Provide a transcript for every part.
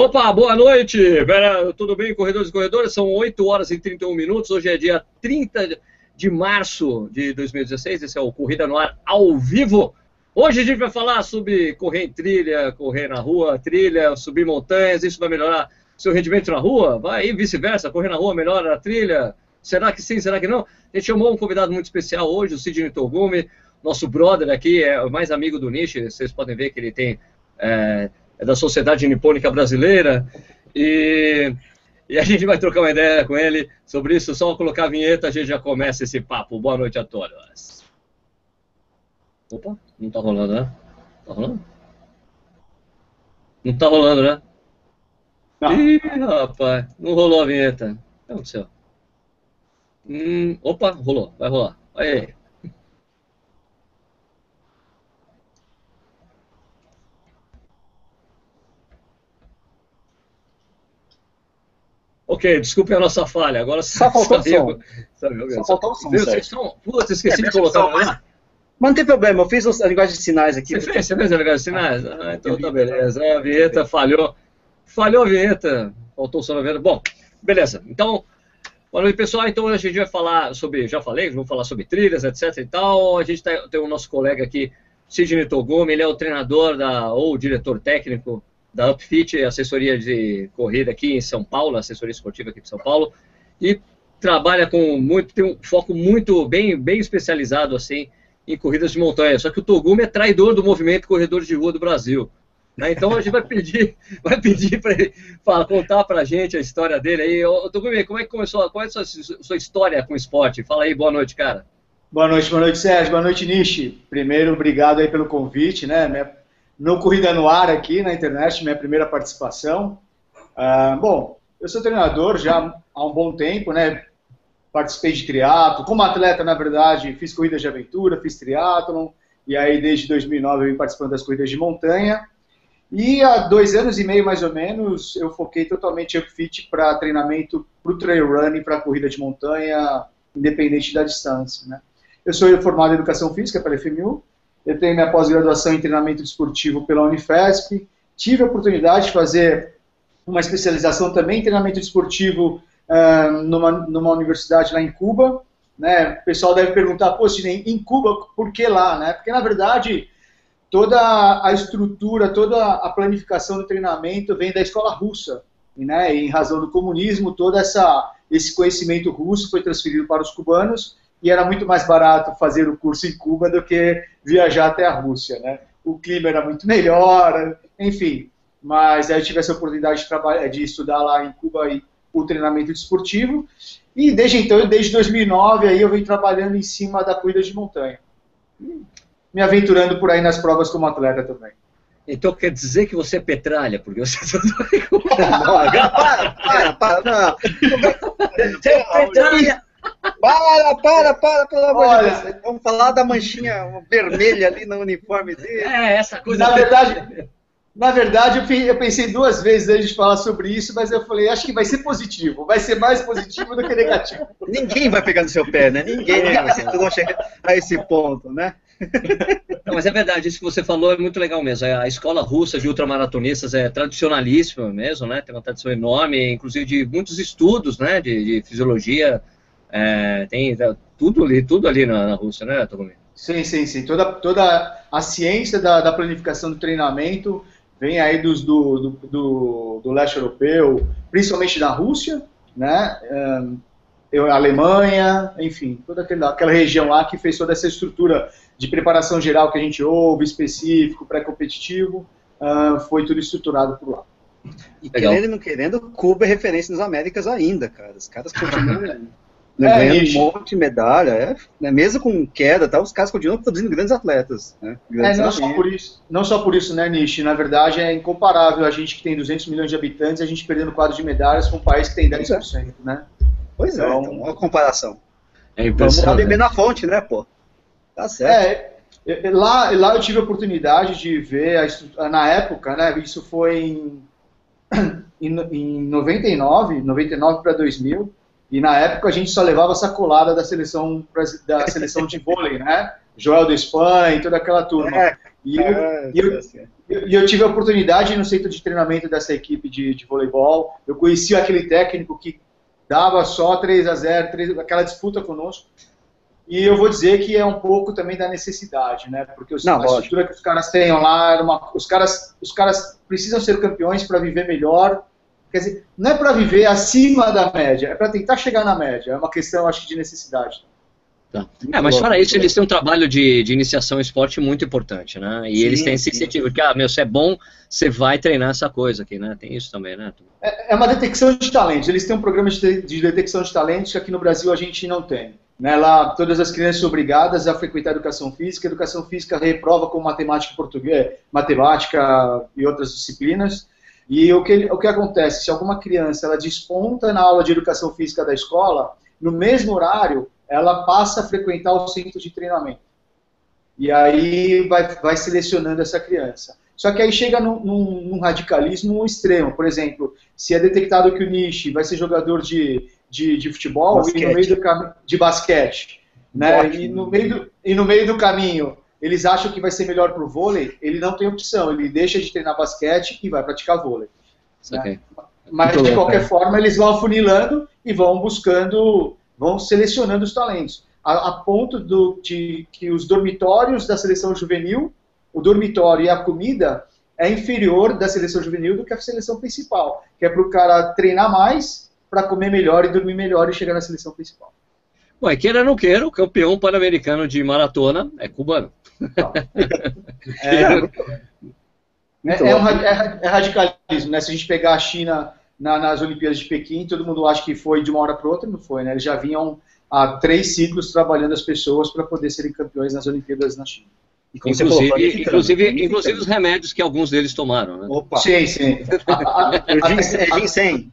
Opa, boa noite! Tudo bem, corredores e corredoras? São 8 horas e 31 minutos. Hoje é dia 30 de março de 2016. Esse é o Corrida no Ar ao vivo. Hoje a gente vai falar sobre correr em trilha, correr na rua, trilha, subir montanhas. Isso vai melhorar seu rendimento na rua? Vai e vice-versa. Correr na rua melhora a trilha? Será que sim, será que não? A gente chamou um convidado muito especial hoje, o Sidney Togumi, nosso brother aqui, é mais amigo do Nishi. Vocês podem ver que ele tem. É da Sociedade Nipônica Brasileira, e, e, a gente vai trocar uma ideia com ele sobre isso. Só colocar a vinheta, a gente já começa esse papo. Boa noite a todos. Opa, não tá rolando, né? Tá rolando? Não tá rolando, né? Não. Ih, rapaz, não rolou a vinheta. O que aconteceu? Hum, opa, rolou, vai rolar. Aí. Ok, desculpe a nossa falha. Agora só faltou o som. Só faltou o som. Vocês estão... Putz, esqueci é, de colocar. Mas... mas não tem problema, eu fiz a linguagem de sinais aqui. Você fez, você fez a linguagem de sinais? Ah, então tá beleza. A vinheta falhou. Falhou a vinheta. Faltou o som na vinheta. Bom, beleza. Então, boa noite, pessoal. Então, hoje a gente vai falar sobre, já falei, vamos falar sobre trilhas, etc e tal. A gente tá, tem o nosso colega aqui, Sidney Togumi, ele é o treinador da, ou o diretor técnico da Upfit, assessoria de corrida aqui em São Paulo, assessoria esportiva aqui em São Paulo, e trabalha com muito, tem um foco muito bem, bem especializado assim em corridas de montanha. Só que o Togumi é traidor do movimento Corredores de Rua do Brasil. Né? Então a gente vai pedir, vai pedir para ele fala, contar para gente a história dele aí. Ô, Togumi, como é que começou? Qual é a sua, sua história com o esporte? Fala aí, boa noite, cara. Boa noite, boa noite, Sérgio. Boa noite, Nishi. Primeiro, obrigado aí pelo convite, né? Minha no Corrida no Ar aqui na internet, minha primeira participação. Uh, bom, eu sou treinador já há um bom tempo, né? Participei de triatlo, como atleta, na verdade, fiz corridas de aventura, fiz triatlon, e aí desde 2009 eu vim participando das corridas de montanha. E há dois anos e meio, mais ou menos, eu foquei totalmente em fit para treinamento para o trail running, para corrida de montanha, independente da distância, né? Eu sou formado em Educação Física pela FMU, eu tenho minha pós-graduação em treinamento desportivo pela Unifesp, tive a oportunidade de fazer uma especialização também em treinamento desportivo uh, numa, numa universidade lá em Cuba. Né? O pessoal deve perguntar, pô, Sidney, em Cuba, por que lá? Né? Porque, na verdade, toda a estrutura, toda a planificação do treinamento vem da escola russa. Né, em razão do comunismo, todo essa, esse conhecimento russo foi transferido para os cubanos e era muito mais barato fazer o curso em Cuba do que viajar até a Rússia, né? O clima era muito melhor, enfim. Mas aí eu tive essa oportunidade de, trabalhar, de estudar lá em Cuba o treinamento desportivo. E desde então, desde 2009, aí eu venho trabalhando em cima da corrida de montanha. Me aventurando por aí nas provas como atleta também. Então quer dizer que você é petralha, porque você não, para, para, para, não. Você é petralha. Para, para, para, pelo amor Olha, de Deus. Vamos falar da manchinha vermelha ali no uniforme dele. É, essa coisa. Na verdade, na verdade, eu pensei duas vezes antes de falar sobre isso, mas eu falei, acho que vai ser positivo. Vai ser mais positivo do que negativo. Ninguém vai pegar no seu pé, né? Ninguém vai chegar a esse ponto, né? Não, mas é verdade, isso que você falou é muito legal mesmo. A escola russa de ultramaratonistas é tradicionalíssima mesmo, né? Tem uma tradição enorme, inclusive de muitos estudos, né? De, de fisiologia, é, tem é, tudo ali, tudo ali na, na Rússia, né, Togumi? Sim, sim, sim. Toda, toda a ciência da, da planificação do treinamento vem aí dos, do, do, do, do leste europeu, principalmente da Rússia, né? a Alemanha, enfim, toda aquela, aquela região lá que fez toda essa estrutura de preparação geral que a gente ouve, específico, pré-competitivo, uh, foi tudo estruturado por lá. E Legal. querendo ou não querendo, Cuba é referência nas Américas ainda, cara. Os caras continuam né, é, ganhando um monte de medalha, é, né, mesmo com queda, tá, os caras continuam produzindo grandes atletas. Né, grandes é, não, só por isso, não só por isso, né, Nishi? Na verdade, é incomparável a gente que tem 200 milhões de habitantes, a gente perdendo quadro de medalhas com um país que tem 10%, né? Pois é, então, uma comparação. É Vamos lá beber na fonte, né, pô? Tá certo. É, lá, lá eu tive a oportunidade de ver, a, na época, né, isso foi em, em, em 99, 99 para 2000, e na época a gente só levava sacolada da seleção, da seleção de vôlei, né? Joel do Espanha e toda aquela turma. É, E eu, ah, eu, eu, eu, tive a oportunidade no centro de treinamento dessa equipe de, de voleibol. Eu conheci aquele técnico que dava só 3 a 0 3, aquela disputa conosco. E eu vou dizer que é um pouco também da necessidade, né? Porque os, Não, a estrutura que os caras têm lá, uma, os, caras, os caras precisam ser campeões para viver melhor. Quer dizer, não é para viver acima da média, é para tentar chegar na média. É uma questão, acho que, de necessidade. Tá. É, mas fora isso, eles têm um trabalho de, de iniciação em esporte muito importante, né? E sim, eles têm esse incentivo, que, ah, meu, se é bom, você vai treinar essa coisa aqui, né? Tem isso também, né? É, é uma detecção de talentos. Eles têm um programa de, de detecção de talentos que aqui no Brasil a gente não tem. Né, lá, todas as crianças são obrigadas a frequentar a educação física. A educação física reprova com matemática e português, matemática e outras disciplinas. E o que, o que acontece? Se alguma criança ela desponta na aula de educação física da escola, no mesmo horário, ela passa a frequentar o centro de treinamento. E aí vai, vai selecionando essa criança. Só que aí chega num, num, num radicalismo extremo. Por exemplo, se é detectado que o Nishi vai ser jogador de, de, de futebol basquete. e no meio do de basquete, né? E no, meio do, e no meio do caminho eles acham que vai ser melhor para o vôlei, ele não tem opção, ele deixa de treinar basquete e vai praticar vôlei. Né? Mas Muito de qualquer forma eles vão afunilando e vão buscando vão selecionando os talentos, a, a ponto do, de que os dormitórios da seleção juvenil, o dormitório e a comida é inferior da seleção juvenil do que a seleção principal, que é para o cara treinar mais, para comer melhor e dormir melhor e chegar na seleção principal. Bom, queira ou não queira, o campeão pan-americano de maratona é cubano. é, é, é, um, é, é, radicalismo, né? Se a gente pegar a China na, nas Olimpíadas de Pequim, todo mundo acha que foi de uma hora para outra, não foi, né? Eles já vinham há três ciclos trabalhando as pessoas para poder serem campeões nas Olimpíadas na China. Inclusive, falou, inclusive, inclusive os remédios que alguns deles tomaram, né? Opa. Sim, sim. é ginseng.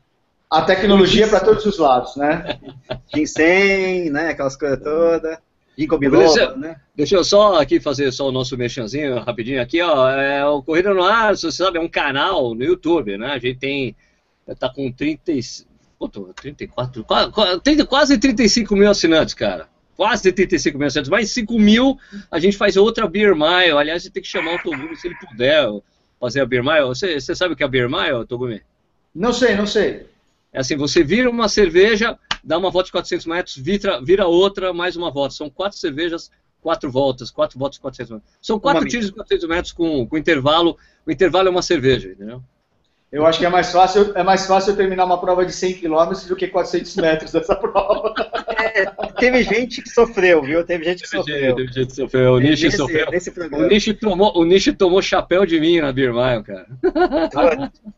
A tecnologia é para todos os lados, né? Ginseng, né? Aquelas coisas todas. Ginkgo biloba, né? Deixa eu só aqui fazer só o nosso mexanzinho rapidinho aqui, ó. É, o Corrida no Ar, você sabe, é um canal no YouTube, né? A gente tem tá com 30, quanto, 34, quase, quase 35 mil assinantes, cara. Quase 35 mil assinantes. Mais 5 mil, a gente faz outra Beer Mile. Aliás, você tem que chamar o Togumi se ele puder fazer a Beer Mile. Você, você sabe o que é a Beer Mile, Togumi? Não sei, não sei. É assim, você vira uma cerveja, dá uma volta de 400 metros, vira, vira outra, mais uma volta. São quatro cervejas, quatro voltas, quatro voltas de 400 metros. São quatro tiros de 400 metros com, com intervalo. O intervalo é uma cerveja, entendeu? Eu acho que é mais fácil, é mais fácil eu terminar uma prova de 100 km do que 400 metros dessa prova. É, teve gente que sofreu, viu? Teve gente que teve sofreu. Gente, teve gente que sofreu. O Nishi sofreu. Nesse o Nishi tomou, o Nishi tomou chapéu de vinho na Birmaio, cara.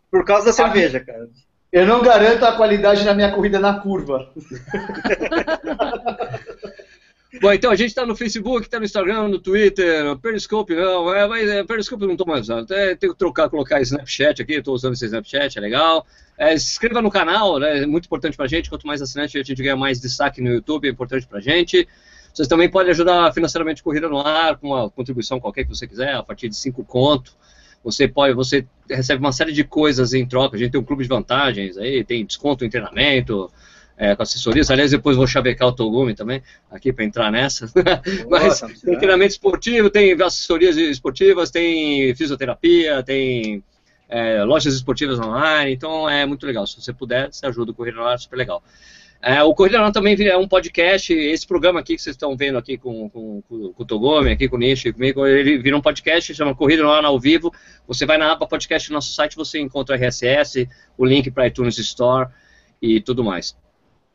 Por causa da cerveja, cara. Eu não garanto a qualidade na minha corrida na curva. Bom, então a gente está no Facebook, está no Instagram, no Twitter, no Periscope não, é, mas é, Periscope não estou mais usando. Até tenho que trocar, colocar Snapchat aqui, estou usando esse Snapchat, é legal. É, se inscreva no canal, né, é muito importante para a gente. Quanto mais assinante a gente ganha mais destaque no YouTube, é importante para a gente. Vocês também podem ajudar financeiramente Corrida no Ar, com uma contribuição qualquer que você quiser, a partir de 5 conto. Você pode, você recebe uma série de coisas em troca. A gente tem um clube de vantagens aí, tem desconto em treinamento, é, com assessorias. Aliás, depois vou chavecar o Togumi também, aqui para entrar nessa. Mas tem treinamento esportivo, tem assessorias esportivas, tem fisioterapia, tem é, lojas esportivas online, então é muito legal. Se você puder, você ajuda o Corrida Online, super legal. É, o Corrida Online também é um podcast, esse programa aqui que vocês estão vendo aqui com, com, com, o Togumi, aqui com o Nishi, comigo, ele vira um podcast, chama Corrida Online ao vivo. Você vai na aba podcast do nosso site, você encontra RSS, o link para iTunes Store e tudo mais.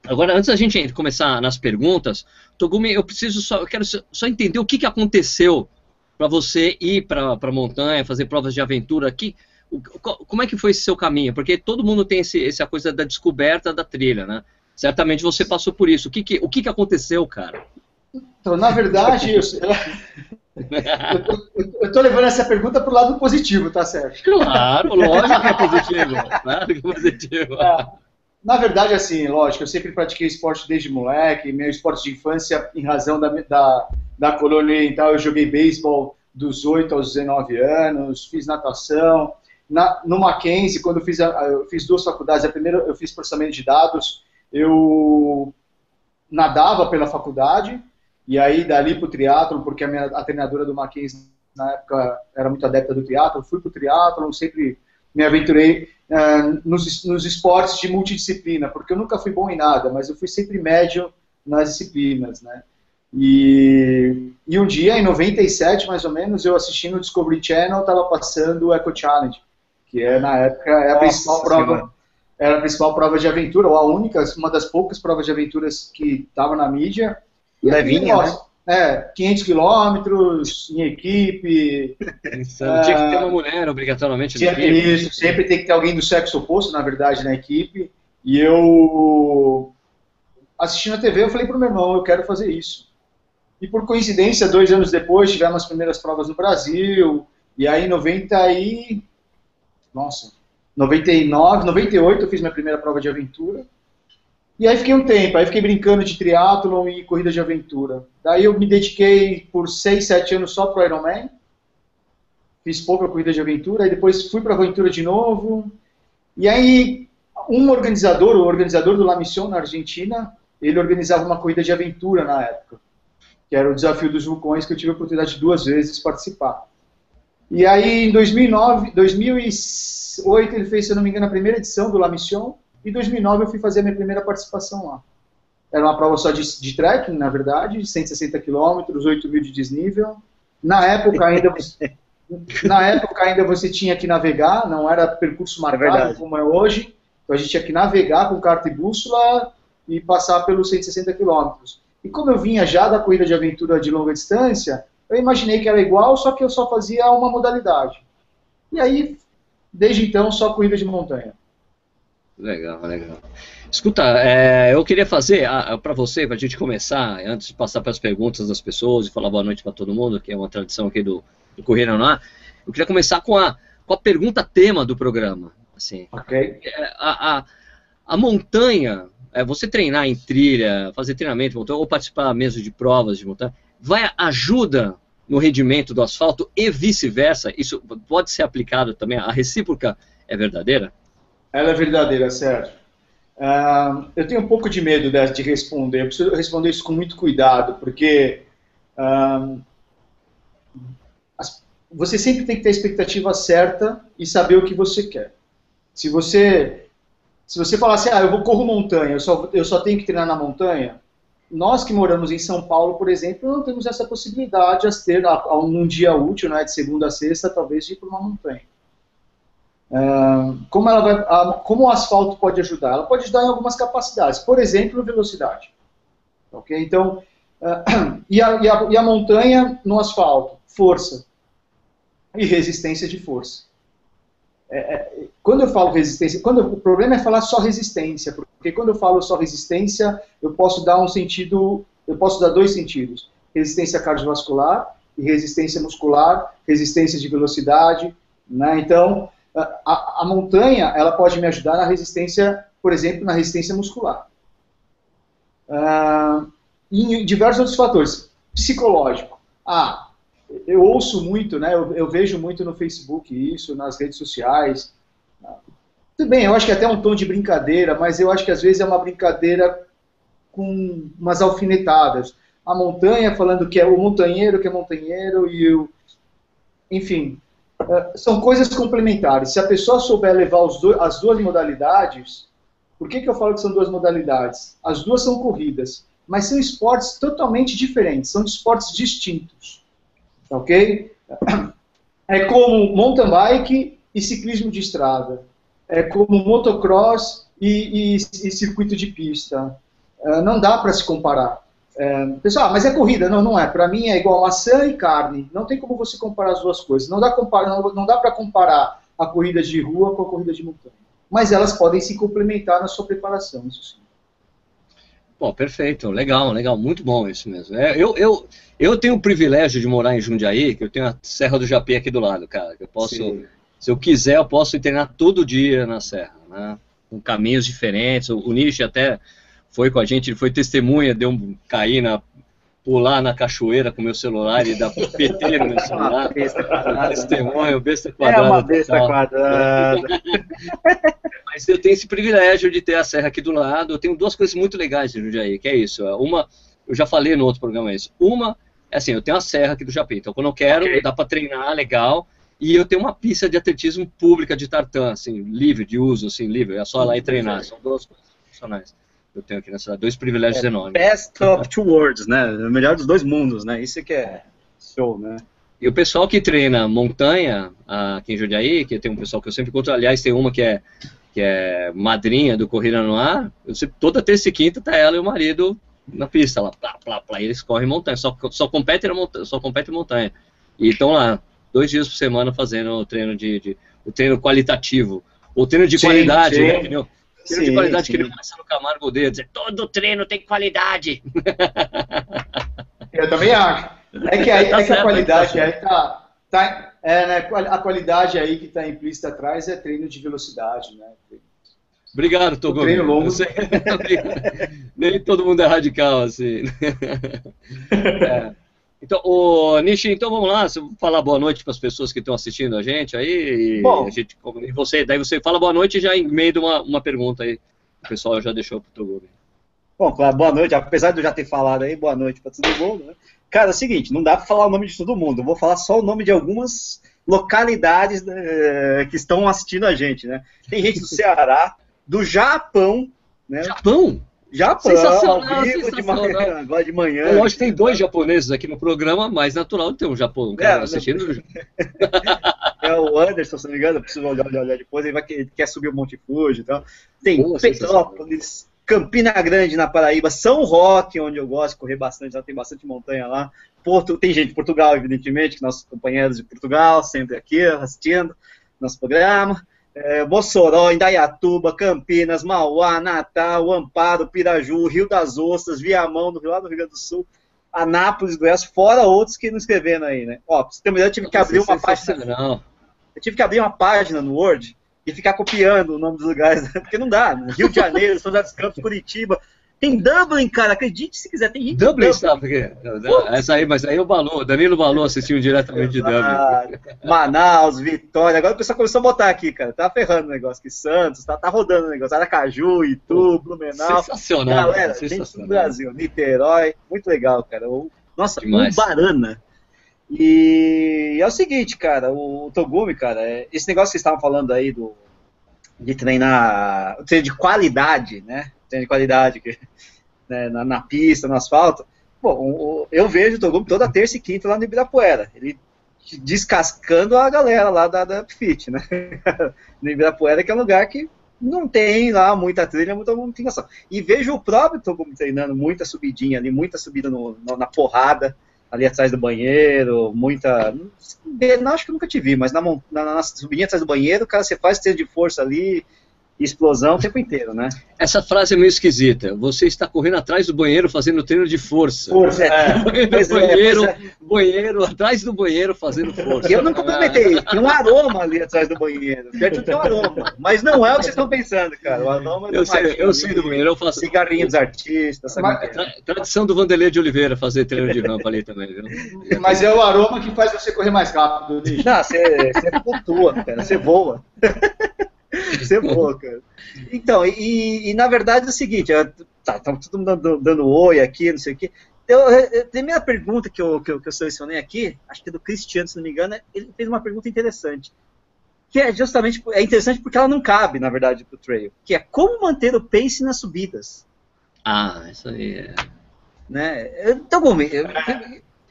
Agora, antes da gente começar nas perguntas, Togumi, eu preciso só, eu quero só entender o que, que aconteceu para você ir para a montanha, fazer provas de aventura aqui. Como é que foi esse seu caminho? Porque todo mundo tem esse, essa coisa da descoberta da trilha, né? Certamente você passou por isso. O que, que, o que, que aconteceu, cara? Então, na verdade, eu, tô, levando essa pergunta para o lado positivo, tá certo? Claro, lógico que é positivo. Claro que é positivo. É. Na verdade, assim, lógico, eu sempre pratiquei esporte desde moleque, meu esporte de infância, em razão da, da, da colônia oriental, eu joguei beisebol dos 8 aos 19 anos, fiz natação. Na, no Mackenzie, quando eu fiz, a, eu fiz duas faculdades, a primeira eu fiz processamento de dados, eu nadava pela faculdade, e aí dali para o triatlon, porque a, minha, a treinadora do Mackenzie na época era muito adepta do triatlo, fui para o triatlo, sempre me aventurei uh, nos, nos esportes de multidisciplina, porque eu nunca fui bom em nada, mas eu fui sempre médio nas disciplinas, né? E, e um dia, em 97 mais ou menos, eu assisti no Discovery Channel, estava passando o Eco Challenge, que é na época é a principal prova, era a principal prova de aventura, ou a única, uma das poucas provas de aventuras que estava na mídia. Levinha, né? É, 500 quilômetros em equipe. Insano. Tinha que ter uma mulher, obrigatoriamente, na equipe. Isso, sempre tem que ter alguém do sexo oposto, na verdade, na equipe. E eu, assistindo a TV, eu falei pro meu irmão, eu quero fazer isso. E por coincidência, dois anos depois, tivemos as primeiras provas no Brasil. E aí, em 90 e... Nossa, 99, 98 eu fiz minha primeira prova de aventura. E aí fiquei um tempo, aí fiquei brincando de triatlon e corrida de aventura. Daí eu me dediquei por 6, 7 anos só pro Ironman. Fiz pouca corrida de aventura, aí depois fui para aventura de novo. E aí um organizador, o organizador do La Mission na Argentina, ele organizava uma corrida de aventura na época, que era o desafio dos vulcões que eu tive a oportunidade de duas vezes participar. E aí em 2009, 2008 ele fez, se eu não me engano, a primeira edição do La Mission e em 2009 eu fui fazer a minha primeira participação lá. Era uma prova só de, de trekking, na verdade, 160 quilômetros, 8 mil de desnível. Na época ainda você, na época ainda você tinha que navegar, não era percurso é marcado é como é hoje. Então a gente tinha que navegar com carta e bússola e passar pelos 160 quilômetros. E como eu vinha já da corrida de aventura de longa distância, eu imaginei que era igual, só que eu só fazia uma modalidade. E aí, desde então, só corrida de montanha. Legal, legal. Escuta, é, eu queria fazer para você, para a gente começar, antes de passar para as perguntas das pessoas e falar boa noite para todo mundo, que é uma tradição aqui do, do Correio Não eu queria começar com a, com a pergunta tema do programa. Assim, ok. É, a, a, a montanha, é, você treinar em trilha, fazer treinamento de montanha, ou participar mesmo de provas de montanha, vai ajuda no rendimento do asfalto e vice-versa? Isso pode ser aplicado também? A recíproca é verdadeira? Ela é verdadeira, Sérgio. Uh, eu tenho um pouco de medo de, de, responder. Eu preciso responder isso com muito cuidado, porque uh, as, você sempre tem que ter a expectativa certa e saber o que você quer. Se você se você falar assim, ah, eu vou corro montanha, eu só, eu só tenho que treinar na montanha, nós que moramos em São Paulo, por exemplo, não temos essa possibilidade de ter, num dia útil, né, de segunda a sexta, talvez, de ir para uma montanha como, ela vai, como o asfalto pode ajudar? Ela pode ajudar em algumas capacidades, por exemplo, velocidade. Ok? Então, uh, e, a, e, a, e, a, montanha no asfalto? Força e resistência de força. É, é, quando eu falo resistência, quando o problema é falar só resistência, porque quando eu falo só resistência, eu posso dar um sentido, eu posso dar dois sentidos: resistência cardiovascular e resistência muscular, resistência de velocidade. Né? Então, a, a, montanha ela pode me ajudar na resistência, por exemplo, na resistência muscular. Uh, e em diversos outros fatores. Psicológico. Ah, eu ouço muito, né, eu, eu, vejo muito no Facebook isso, nas redes sociais. Tudo bem, eu acho que é até um tom de brincadeira, mas eu acho que às vezes é uma brincadeira com umas alfinetadas. A montanha falando que é o montanheiro que é montanheiro e o... Enfim, é, são coisas complementares. Se a pessoa souber levar as duas modalidades, por que, que eu falo que são duas modalidades? As duas são corridas, mas são esportes totalmente diferentes, são esportes distintos. Ok? É como mountain bike e ciclismo de estrada. É como motocross e, e, e circuito de pista. É, não dá para se comparar. É, pessoal, mas é corrida? Não, não é. Para mim é igual maçã e carne. Não tem como você comparar as duas coisas. Não dá, não, não dá para comparar a corrida de rua com a corrida de montanha. Mas elas podem se complementar na sua preparação, isso sim. Bom, perfeito, legal, legal, muito bom isso mesmo. É, eu, eu, eu tenho o privilégio de morar em Jundiaí, que eu tenho a Serra do Japim aqui do lado, cara. eu posso, sim. se eu quiser, eu posso treinar todo dia na serra, né? Com caminhos diferentes. O, o Nish até foi com a gente, ele foi testemunha, deu um cair na pular na cachoeira com meu celular e dar PT no meu celular. Testemunho, besta quadrada. É uma besta quadrada. Mas eu tenho esse privilégio de ter a serra aqui do lado. Eu tenho duas coisas muito legais de Jundiaí, que é isso. Uma, eu já falei no outro programa isso. Uma é assim, eu tenho a serra aqui do Japim, então quando eu quero, okay. dá para treinar legal. E eu tenho uma pista de atletismo pública de tartan, assim, livre de uso, assim, livre. É só lá e treinar. São duas coisas funcionais. Eu tenho aqui nessa dois privilégios é, enormes. Best of two worlds, né? O melhor dos dois mundos, né? Isso que é show, né? E o pessoal que treina montanha aqui em Jundiaí, que tem um pessoal que eu sempre encontro, aliás, tem uma que é, que é madrinha do Corrida no Ar, eu sempre, toda terça e quinta tá ela e o marido na pista lá, plá, plá, plá, e eles correm montanha, só, só, compete na montanha, só compete montanha. E estão lá, dois dias por semana fazendo o treino de, de o treino qualitativo, o treino de sim, qualidade, sim. né? Treino sim, de qualidade sim. que ele começa no Camargo dele, dizer, todo treino tem qualidade. Eu também acho. É que, aí, tá é que a qualidade tá aí tá, tá é, né, a qualidade aí que está implícita atrás é treino de velocidade, né? Obrigado, Togo. Treino longo. Nem todo mundo é radical, assim. É. Então, Nishi, então vamos lá, falar boa noite para as pessoas que estão assistindo a gente aí. E Bom. A gente, e você, daí você fala boa noite já em meio de uma, uma pergunta aí. O pessoal já deixou para o Togo. Bom, claro, boa noite. Apesar de eu já ter falado aí, boa noite para todo mundo. Né? Cara, é o seguinte, não dá para falar o nome de todo mundo. Eu vou falar só o nome de algumas localidades né, que estão assistindo a gente, né? Tem gente do Ceará, do Japão, né? Japão? Japão, sensacional, vivo sensacional. de manhã, agora de manhã. Eu acho que tem dois japoneses aqui no programa, mais natural de ter um Japão, um cara é, assistindo. é o Anderson, se não me engano, preciso olhar, olhar depois, ele, vai, quer subir o Monte Fuji e tal. Tem Pô, Petrópolis, Campina Grande, na Paraíba, São Roque, onde eu gosto de correr bastante, já tem bastante montanha lá. Porto, tem gente de Portugal, evidentemente, que nossos companheiros de Portugal, sempre aqui assistindo nosso programa é, Mossoró, Indaiatuba, Campinas, Mauá, Natal, Amparo, Piraju, Rio das Ostras, Viamão, lá do Rio Grande do Sul, Anápolis, Goiás, fora outros que não escrevendo aí, né? Ó, pra você ter eu tive que abrir uma página. Eu tive que abrir uma página no Word e ficar copiando o nome dos lugares, porque não dá. Né? Rio de Janeiro, São José dos Campos, Curitiba, tem Dublin, cara, acredite se quiser, tem gente Dublin. Dublin sabe porque essa aí, mas aí o Balô, Danilo Balô assistiu diretamente de Dublin. Manaus, Vitória, agora o pessoal começou a botar aqui, cara, tá ferrando o negócio aqui, Santos, tá, tá rodando o negócio, Aracaju, Itu, Blumenau. Sensacional. Galera, sensacional. gente do Brasil, Niterói, muito legal, cara. Nossa, Demais. um barana. E é o seguinte, cara, o Togumi, cara, é, esse negócio que vocês estavam falando aí do de treinar, treino de qualidade, né? Treino de qualidade que, né, na, na, pista, no asfalto. Bom, eu vejo o Togumi toda terça e quinta lá no Ibirapuera. Ele descascando a galera lá da, da Fit, né? no Ibirapuera, que é um lugar que não tem lá muita trilha, muita movimentação. E vejo o próprio Togumi treinando muita subidinha ali, muita subida no, no, na porrada ali atrás do banheiro, muita. Não, acho que nunca te vi, mas na, na, na subidinha atrás do banheiro, cara, você faz treino de força ali, explosão o tempo inteiro, né? Essa frase é meio esquisita. Você está correndo atrás do banheiro fazendo treino de força. Força, é. banheiro, é, banheiro, atrás do banheiro fazendo força. Eu não complementei. Tem um aroma ali atrás do banheiro. Tem um aroma. Mas não é o que vocês estão pensando, cara. O aroma eu sei, eu sei do banheiro. Eu faço cigarrinho dos artistas. Sabe? Tra tradição do Vanderlei de Oliveira fazer treino de rampa ali também, viu? Mas é o aroma que faz você correr mais rápido. Não, você, você flutua, cara. Você voa. Isso é boa, cara. Então, e, e, na verdade é o seguinte, tá, tá todo mundo dando, dando oi aqui, não sei o quê. Eu, a primeira pergunta que eu, que, eu, que eu selecionei aqui, acho que é do Cristiano, se não me engano, ele fez uma pergunta interessante. Que é justamente, é interessante porque ela não cabe, na verdade, pro trail. Que é como manter o pace nas subidas. Ah, isso aí é... Né? Então, bom, eu,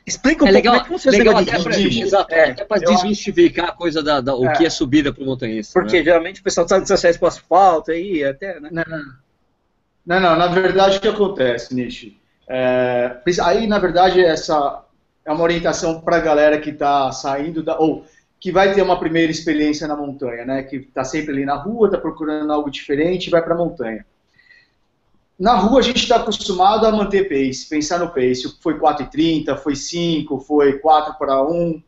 Explica um é pouco legal, como é funciona legal até para exato, é, até para desmistificar a coisa da, da o é. que é subida para o montanhista. Porque né? geralmente o pessoal está de acesso para o asfalto aí, até, né? Não, não. não, não na verdade o que acontece, Nishi? É, aí, na verdade, essa é uma orientação para a galera que está saindo da. ou que vai ter uma primeira experiência na montanha, né? Que está sempre ali na rua, está procurando algo diferente e vai para a montanha. Na rua a gente está acostumado a manter pace, pensar no pace. Foi 4,30, foi 5, foi 4 para 1.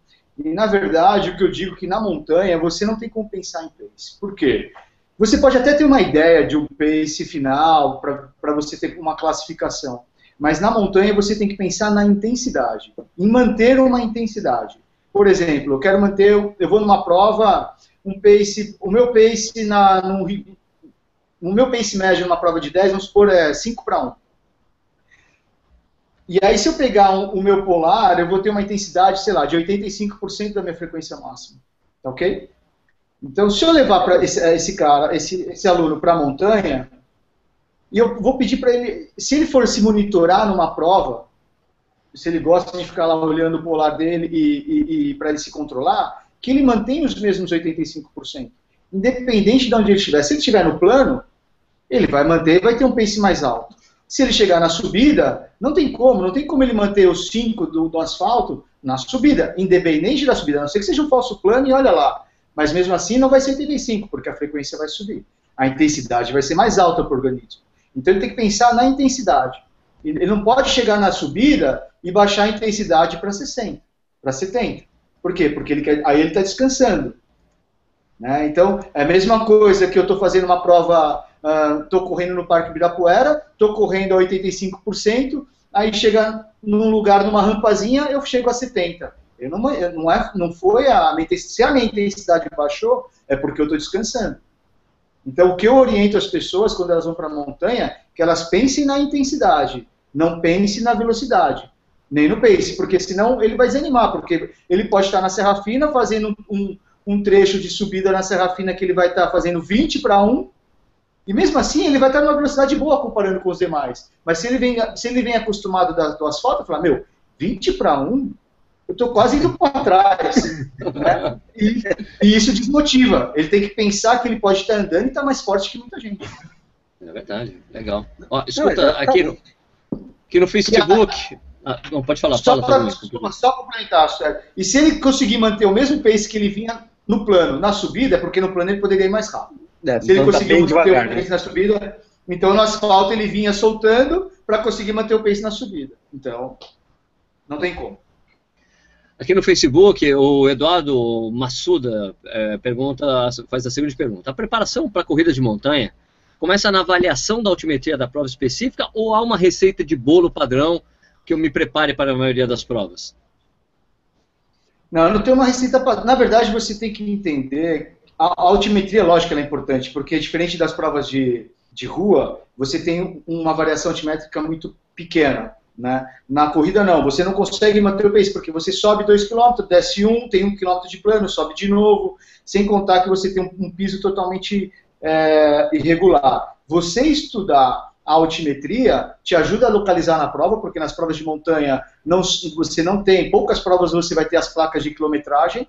E na verdade o que eu digo é que na montanha você não tem como pensar em pace. Por quê? Você pode até ter uma ideia de um pace final para você ter uma classificação. Mas na montanha você tem que pensar na intensidade, em manter uma intensidade. Por exemplo, eu quero manter, eu vou numa prova, um pace, o meu pace na, no, o meu pace médio numa prova de 10, vamos supor, é 5 para 1. E aí, se eu pegar um, o meu polar, eu vou ter uma intensidade, sei lá, de 85% da minha frequência máxima. Tá ok? Então, se eu levar para esse, esse, cara, esse, esse aluno para a montanha, e eu vou pedir para ele, se ele for se monitorar numa prova, se ele gosta de ficar lá olhando o polar dele e, e, e para ele se controlar, que ele mantenha os mesmos 85%. Independente de onde ele estiver. Se ele estiver no plano, ele vai manter, vai ter um pace mais alto. Se ele chegar na subida, não tem como, não tem como ele manter os 5 do, do, asfalto na subida, independente da subida, a não ser que seja um falso plano e olha lá. Mas mesmo assim não vai ser 85, porque a frequência vai subir. A intensidade vai ser mais alta para o organismo. Então ele tem que pensar na intensidade. Ele não pode chegar na subida e baixar a intensidade para 60, para 70. Por quê? Porque ele quer, aí ele está descansando. Né? Então, é a mesma coisa que eu estou fazendo uma prova estou uh, correndo no Parque Ibirapuera, estou correndo a 85%, aí chega num lugar, numa rampazinha, eu chego a 70%. Eu não, eu não, é, não foi a Se a minha intensidade baixou, é porque eu estou descansando. Então, o que eu oriento as pessoas quando elas vão para a montanha, que elas pensem na intensidade, não pensem na velocidade, nem no pace, porque senão ele vai desanimar, porque ele pode estar na Serra Fina fazendo um, um trecho de subida na Serra Fina que ele vai estar fazendo 20 para 1, e mesmo assim, ele vai estar numa velocidade boa comparando com os demais. Mas se ele vem, se ele vem acostumado das duas fotos, fala, meu, 20 para 1, eu estou quase indo para trás. né? e, e, isso desmotiva. Ele tem que pensar que ele pode estar andando e estar mais forte que muita gente. É verdade, legal. Ó, escuta, não, é aqui, no, aqui no Facebook. Ah, não, pode falar, só fala. Pra, só complementar, certo? E se ele conseguir manter o mesmo pace que ele vinha no plano, na subida, é porque no plano ele poderia ir mais rápido. É, Se ele conseguir manter devagar, o pace né? na subida, então no asfalto ele vinha soltando para conseguir manter o pace na subida. Então, não tem como. Aqui no Facebook, o Eduardo Massuda é, pergunta, faz a seguinte pergunta: a preparação para corrida de montanha começa na avaliação da altimetria da prova específica ou há uma receita de bolo padrão que eu me prepare para a maioria das provas? Não, não tem uma receita. Na verdade, você tem que entender a, altimetria, lógico, é importante, porque diferente das provas de, de rua, você tem uma variação altimétrica muito pequena. Né? Na corrida, não, você não consegue manter o pace, porque você sobe 2 km, desce 1, um, tem 1 um km de plano, sobe de novo, sem contar que você tem um, um piso totalmente é, irregular. Você estudar a altimetria te ajuda a localizar na prova, porque nas provas de montanha não, você não tem, poucas provas você vai ter as placas de quilometragem,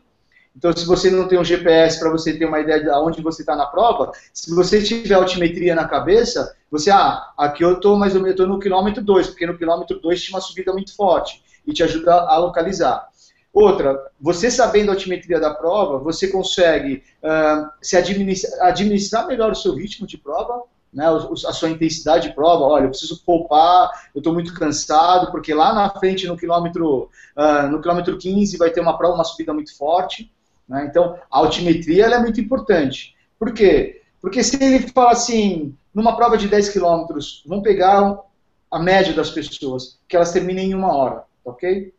então, se você não tem um GPS para você ter uma ideia de onde você está na prova, se você tiver altimetria na cabeça, você, ah, aqui eu estou mais ou menos no quilômetro 2, porque no quilômetro 2 tinha uma subida muito forte, e te ajuda a localizar. Outra, você sabendo a altimetria da prova, você consegue uh, se administrar, administrar melhor o seu ritmo de prova, né, a sua intensidade de prova, olha, eu preciso poupar, eu estou muito cansado, porque lá na frente, no quilômetro, uh, no quilômetro 15, vai ter uma prova, uma subida muito forte. Né? Então, a altimetria é muito importante. Por quê? Porque se ele fala assim, numa prova de 10 quilômetros, vamos pegar a média das pessoas, que elas terminem em uma hora, ok?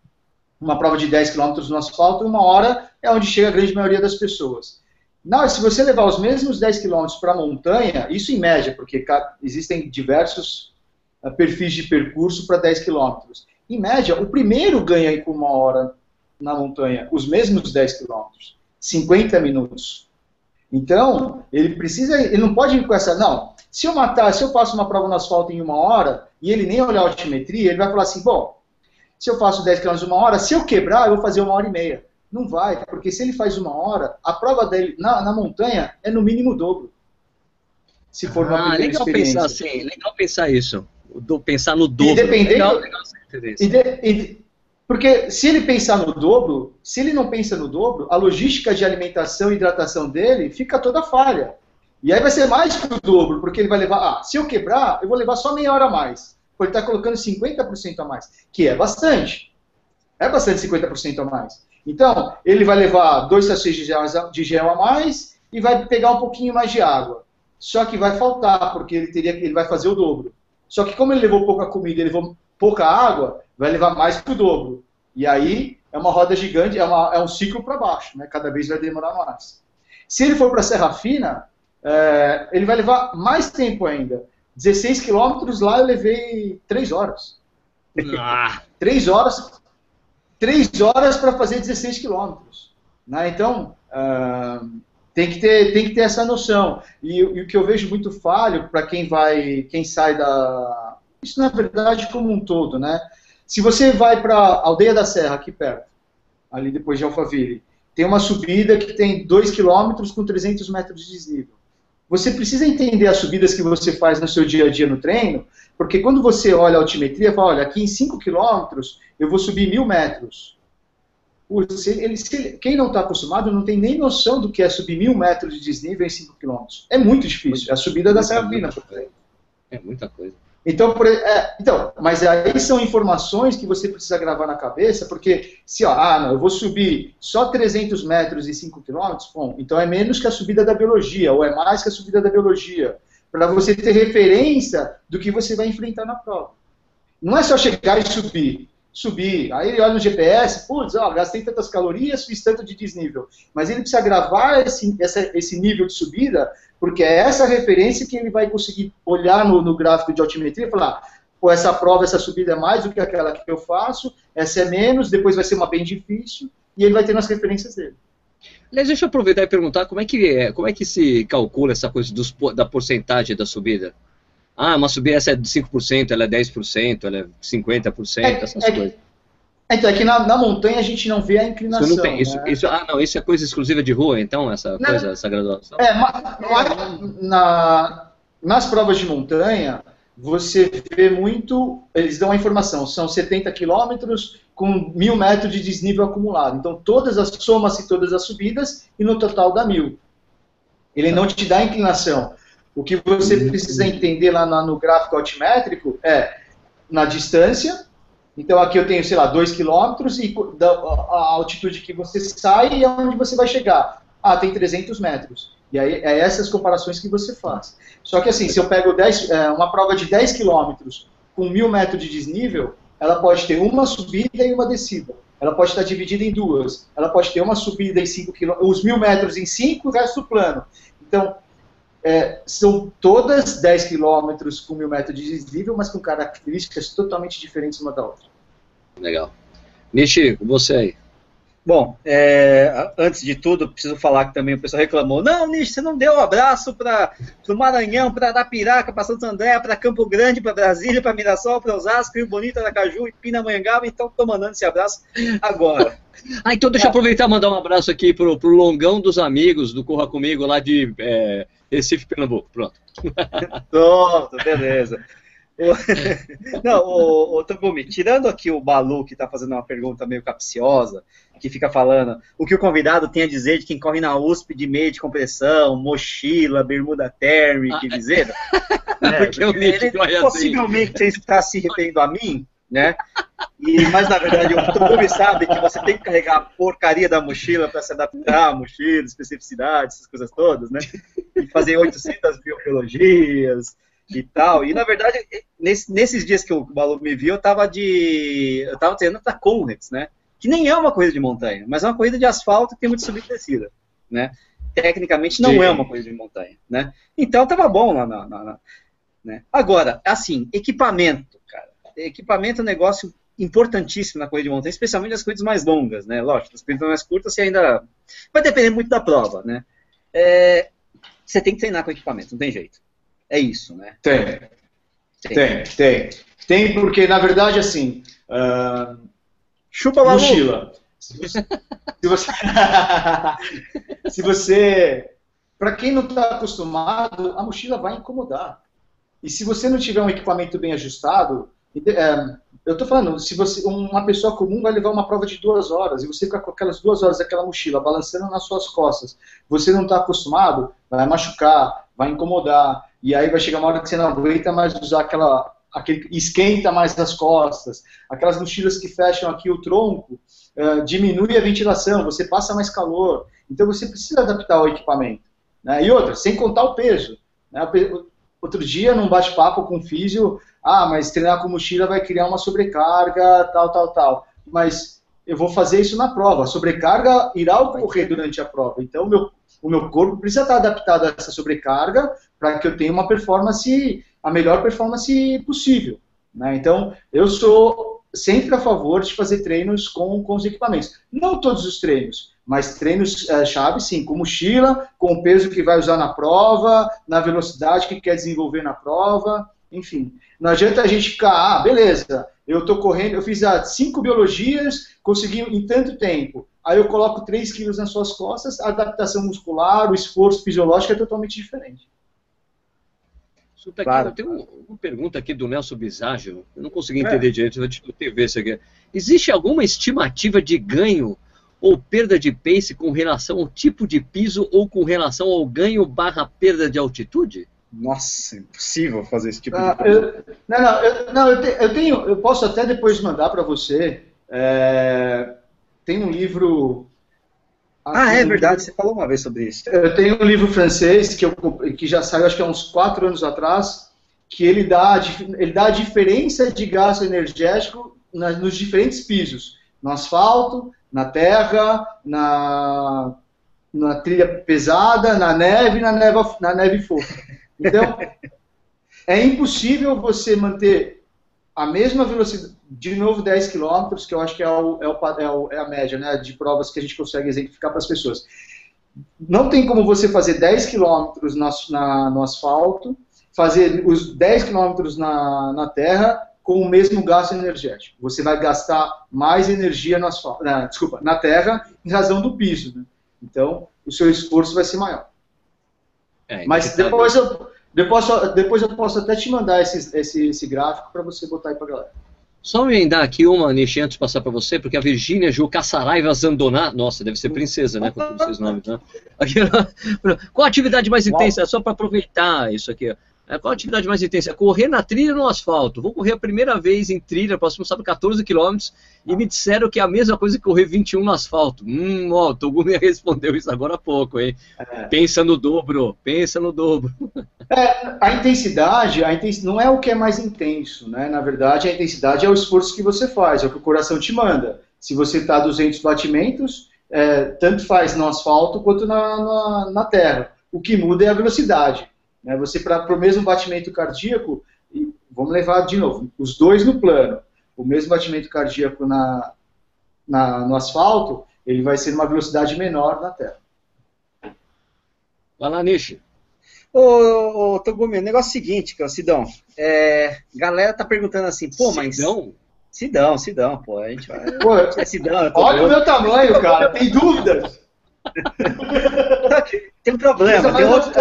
Uma prova de 10 quilômetros no asfalto, uma hora é onde chega a grande maioria das pessoas. Não, se você levar os mesmos 10 quilômetros para a montanha, isso em média, porque existem diversos uh, perfis de percurso para 10 quilômetros. Em média, o primeiro ganha com uma hora na montanha, os mesmos 10 quilômetros. 50 minutos. Então, ele precisa, ele não pode ir com essa, não, se eu matar, se eu faço uma prova no asfalto em uma hora, e ele nem olhar a altimetria, ele vai falar assim, bom, se eu faço 10 km em uma hora, se eu quebrar, eu vou fazer uma hora e meia. Não vai, porque se ele faz uma hora, a prova dele na, na montanha é no mínimo o dobro. Se for uma ah, legal pensar assim, legal pensar isso. Do, pensar no dobro. E dependendo, legal, legal e, de, e, porque se ele pensar no dobro, se ele não pensa no dobro, a logística de alimentação e hidratação dele fica toda falha. E aí vai ser mais que o dobro, porque ele vai levar, ah, se eu quebrar, eu vou levar só meia hora a mais. Porque ele está colocando 50% a mais, que é bastante. É bastante 50% a mais. Então, ele vai levar dois sachês de gel a mais e vai pegar um pouquinho mais de água. Só que vai faltar, porque ele, teria, ele vai fazer o dobro. Só que como ele levou pouca comida, ele levou pouca água, vai levar mais que o dobro. E aí é uma roda gigante, é, uma, é um ciclo para baixo, né? cada vez vai demorar mais. Se ele for para Serra Fina, é, ele vai levar mais tempo ainda. 16 quilômetros lá eu levei 3 horas. Ah. Três horas, três horas para fazer 16 quilômetros. Né? Então, uh, tem, que ter, tem que ter essa noção. E, e o que eu vejo muito falho para quem vai, quem sai da. Isso na verdade como um todo, né? Se você vai para a Aldeia da Serra, aqui perto, ali depois de Alphaville, tem uma subida que tem 2 km com 300 metros de desnível. Você precisa entender as subidas que você faz no seu dia a dia no treino, porque quando você olha a altimetria, fala, olha, aqui em 5 km eu vou subir mil metros. Ele, quem não está acostumado não tem nem noção do que é subir mil metros de desnível em 5 km. É muito difícil. É a subida da Serra Fina. É muita coisa. Então, por, é, então, mas aí são informações que você precisa gravar na cabeça, porque se, ó, ah, não, eu vou subir só 300 metros e 5 quilômetros, bom, então é menos que a subida da biologia, ou é mais que a subida da biologia, para você ter referência do que você vai enfrentar na prova. Não é só chegar e subir subir. Aí ele olha no GPS, putz, ó, gastei tantas calorias, fiz tanto de desnível. Mas ele precisa gravar esse, essa, esse nível de subida, porque é essa referência que ele vai conseguir olhar no, no gráfico de altimetria e falar, pô, essa prova, essa subida é mais do que aquela que eu faço, essa é menos, depois vai ser uma bem difícil, e ele vai ter nas referências dele. Aliás, deixa eu aproveitar e perguntar como é que, é, como é que se calcula essa coisa dos, da porcentagem da subida? Ah, uma subida essa é de 5%, ela é 10%, ela é 50%, é, essas é coisas. Então, é que na, na, montanha a gente não vê a inclinação. Isso não tem, isso, né? isso, ah, não, isso é coisa exclusiva de rua, então, essa não, coisa, essa graduação? É, mas, na, nas provas de montanha, você vê muito, eles dão a informação, são 70 quilômetros com mil metros de desnível acumulado. Então, todas as somas e todas as subidas, e no total dá mil. Ele não te dá inclinação. O que você precisa entender lá no gráfico altimétrico é na distância. Então aqui eu tenho, sei lá, 2 km e a altitude que você sai e aonde você vai chegar. Ah, tem 300 metros. E aí é essas comparações que você faz. Só que assim, se eu pego 10, é, uma prova de 10 km com 1000 metros de desnível, ela pode ter uma subida e uma descida. Ela pode estar dividida em duas. Ela pode ter uma subida em 5 km, os 1000 metros em 5 e o resto plano. Então, é, são todas 10 quilômetros com mil metros de desnível, mas com características totalmente diferentes uma da outra. Legal. Nishi, você aí. Bom, é, antes de tudo, preciso falar que também o pessoal reclamou. Não, Nishi, você não deu um abraço para o Maranhão, para Arapiraca, para Santo André, para Campo Grande, para Brasília, para Mirassol, para Osasco, Rio Bonito, Aracaju e Pindamonhangaba, então estou mandando esse abraço agora. ah, então deixa eu aproveitar e mandar um abraço aqui pro, pro Longão dos Amigos do Corra Comigo, lá de é, Recife, Pernambuco. Pronto. Pronto, beleza. Não, o, o Togumi, tirando aqui o Balu, que está fazendo uma pergunta meio capciosa, que fica falando o que o convidado tem a dizer de quem corre na USP de meia de compressão, mochila, bermuda térmica e viseira. Ah, é, porque porque ele, assim. possivelmente assim. está se referindo a mim, né? E, mas na verdade o Togumi sabe que você tem que carregar a porcaria da mochila para se adaptar à mochila, especificidade, essas coisas todas, né? E fazer 800 biologias e tal. E na verdade, nesse, nesses dias que o Balu me viu, eu tava de. Eu tava treinando da Conrex, né? Que nem é uma corrida de montanha, mas é uma corrida de asfalto que tem muito subida e descida, né? Tecnicamente não Sim. é uma corrida de montanha, né? Então tava bom lá na, na, na né? Agora, assim, equipamento, cara. Equipamento é um negócio importantíssimo na corrida de montanha, especialmente nas corridas mais longas, né? Lógico, nas corridas mais curtas você ainda vai depender muito da prova, né? É... Você tem que treinar com equipamento, não tem jeito. É isso, né? Tem. Tem, tem. Tem, porque, na verdade, assim. Uh, Chupa a mochila. Se você. Se você, se você para quem não está acostumado, a mochila vai incomodar. E se você não tiver um equipamento bem ajustado, eu estou falando, se você, uma pessoa comum vai levar uma prova de duas horas e você fica com aquelas duas horas daquela mochila balançando nas suas costas, você não está acostumado, vai machucar, vai incomodar, e aí vai chegar uma hora que você não aguenta mais usar aquela, aquele, esquenta mais as costas, aquelas mochilas que fecham aqui o tronco, uh, diminui a ventilação, você passa mais calor, então você precisa adaptar o equipamento. Né? E outra, sem contar o peso. Né? Outro dia, num bate-papo com o físio, ah, mas treinar com mochila vai criar uma sobrecarga, tal, tal, tal. Mas eu vou fazer isso na prova. A sobrecarga irá ocorrer durante a prova. Então, meu, o meu corpo precisa estar adaptado a essa sobrecarga para que eu tenha uma performance, a melhor performance possível. Né? Então, eu sou sempre a favor de fazer treinos com, com os equipamentos. Não todos os treinos, mas treinos é, chave sim, com mochila, com o peso que vai usar na prova, na velocidade que quer desenvolver na prova, enfim. Não adianta a gente ficar, ah, beleza, eu estou correndo, eu fiz ah, cinco biologias, consegui em tanto tempo. Aí eu coloco 3 quilos nas suas costas, a adaptação muscular, o esforço fisiológico é totalmente diferente. Aqui, claro. Tem uma pergunta aqui do Nelson Biságio, eu não consegui entender é. direito, vou te ver isso aqui. Existe alguma estimativa de ganho ou perda de pace com relação ao tipo de piso ou com relação ao ganho barra perda de altitude? Nossa, impossível fazer esse tipo ah, de coisa. Eu, não, não, eu, não eu, te, eu, tenho, eu posso até depois mandar para você. É, tem um livro. Ah, é verdade, você falou uma vez sobre isso. Eu tenho um livro francês que, eu, que já saiu, acho que há uns quatro anos atrás, que ele dá, ele dá a diferença de gasto energético na, nos diferentes pisos. No asfalto, na terra, na, na trilha pesada, na neve, na neve, na neve fofa. Então, é impossível você manter a mesma velocidade, de novo 10 km, que eu acho que é, o, é, é, o, é a média né, de provas que a gente consegue exemplificar para as pessoas. Não tem como você fazer 10 km no, na, no asfalto, fazer os 10 km na, na terra com o mesmo gasto energético. Você vai gastar mais energia no asfalto, na, desculpa, na terra em razão do piso. Né? Então, o seu esforço vai ser maior. É, Mas depois eu, depois, depois eu posso até te mandar esse, esse, esse gráfico para você botar aí para galera. Só me emendar aqui uma, Nishi, antes de passar para você, porque a Virgínia Ju Caçaraiva Zandoná, nossa, deve ser princesa, né, com todos esses nomes, né? Aqui, qual a atividade mais intensa? É só para aproveitar isso aqui, qual a atividade mais intensa? Correr na trilha ou no asfalto? Vou correr a primeira vez em trilha, próximo sábado, 14 quilômetros, e me disseram que é a mesma coisa que correr 21 no asfalto. Hum, ó, o Togumi respondeu isso agora há pouco, hein? É. Pensa no dobro, pensa no dobro. É, a intensidade, a intensidade não é o que é mais intenso, né? Na verdade, a intensidade é o esforço que você faz, é o que o coração te manda. Se você está a 200 batimentos, é, tanto faz no asfalto quanto na, na, na terra. O que muda é a velocidade. Né? Você, para o mesmo batimento cardíaco, vamos levar de novo, os dois no plano, o mesmo batimento cardíaco na, na, no asfalto, ele vai ser uma velocidade menor na Terra. Vai lá, Nishi. Ô, ô Togumi, o negócio é o seguinte, cara, Sidão. É, galera tá perguntando assim, pô, mas. Sidão? Sidão, Sidão, pô. A gente vai. Pô, é Sidão. Olha o meu tamanho, cara. Tem dúvidas? tem um problema. Tem outro,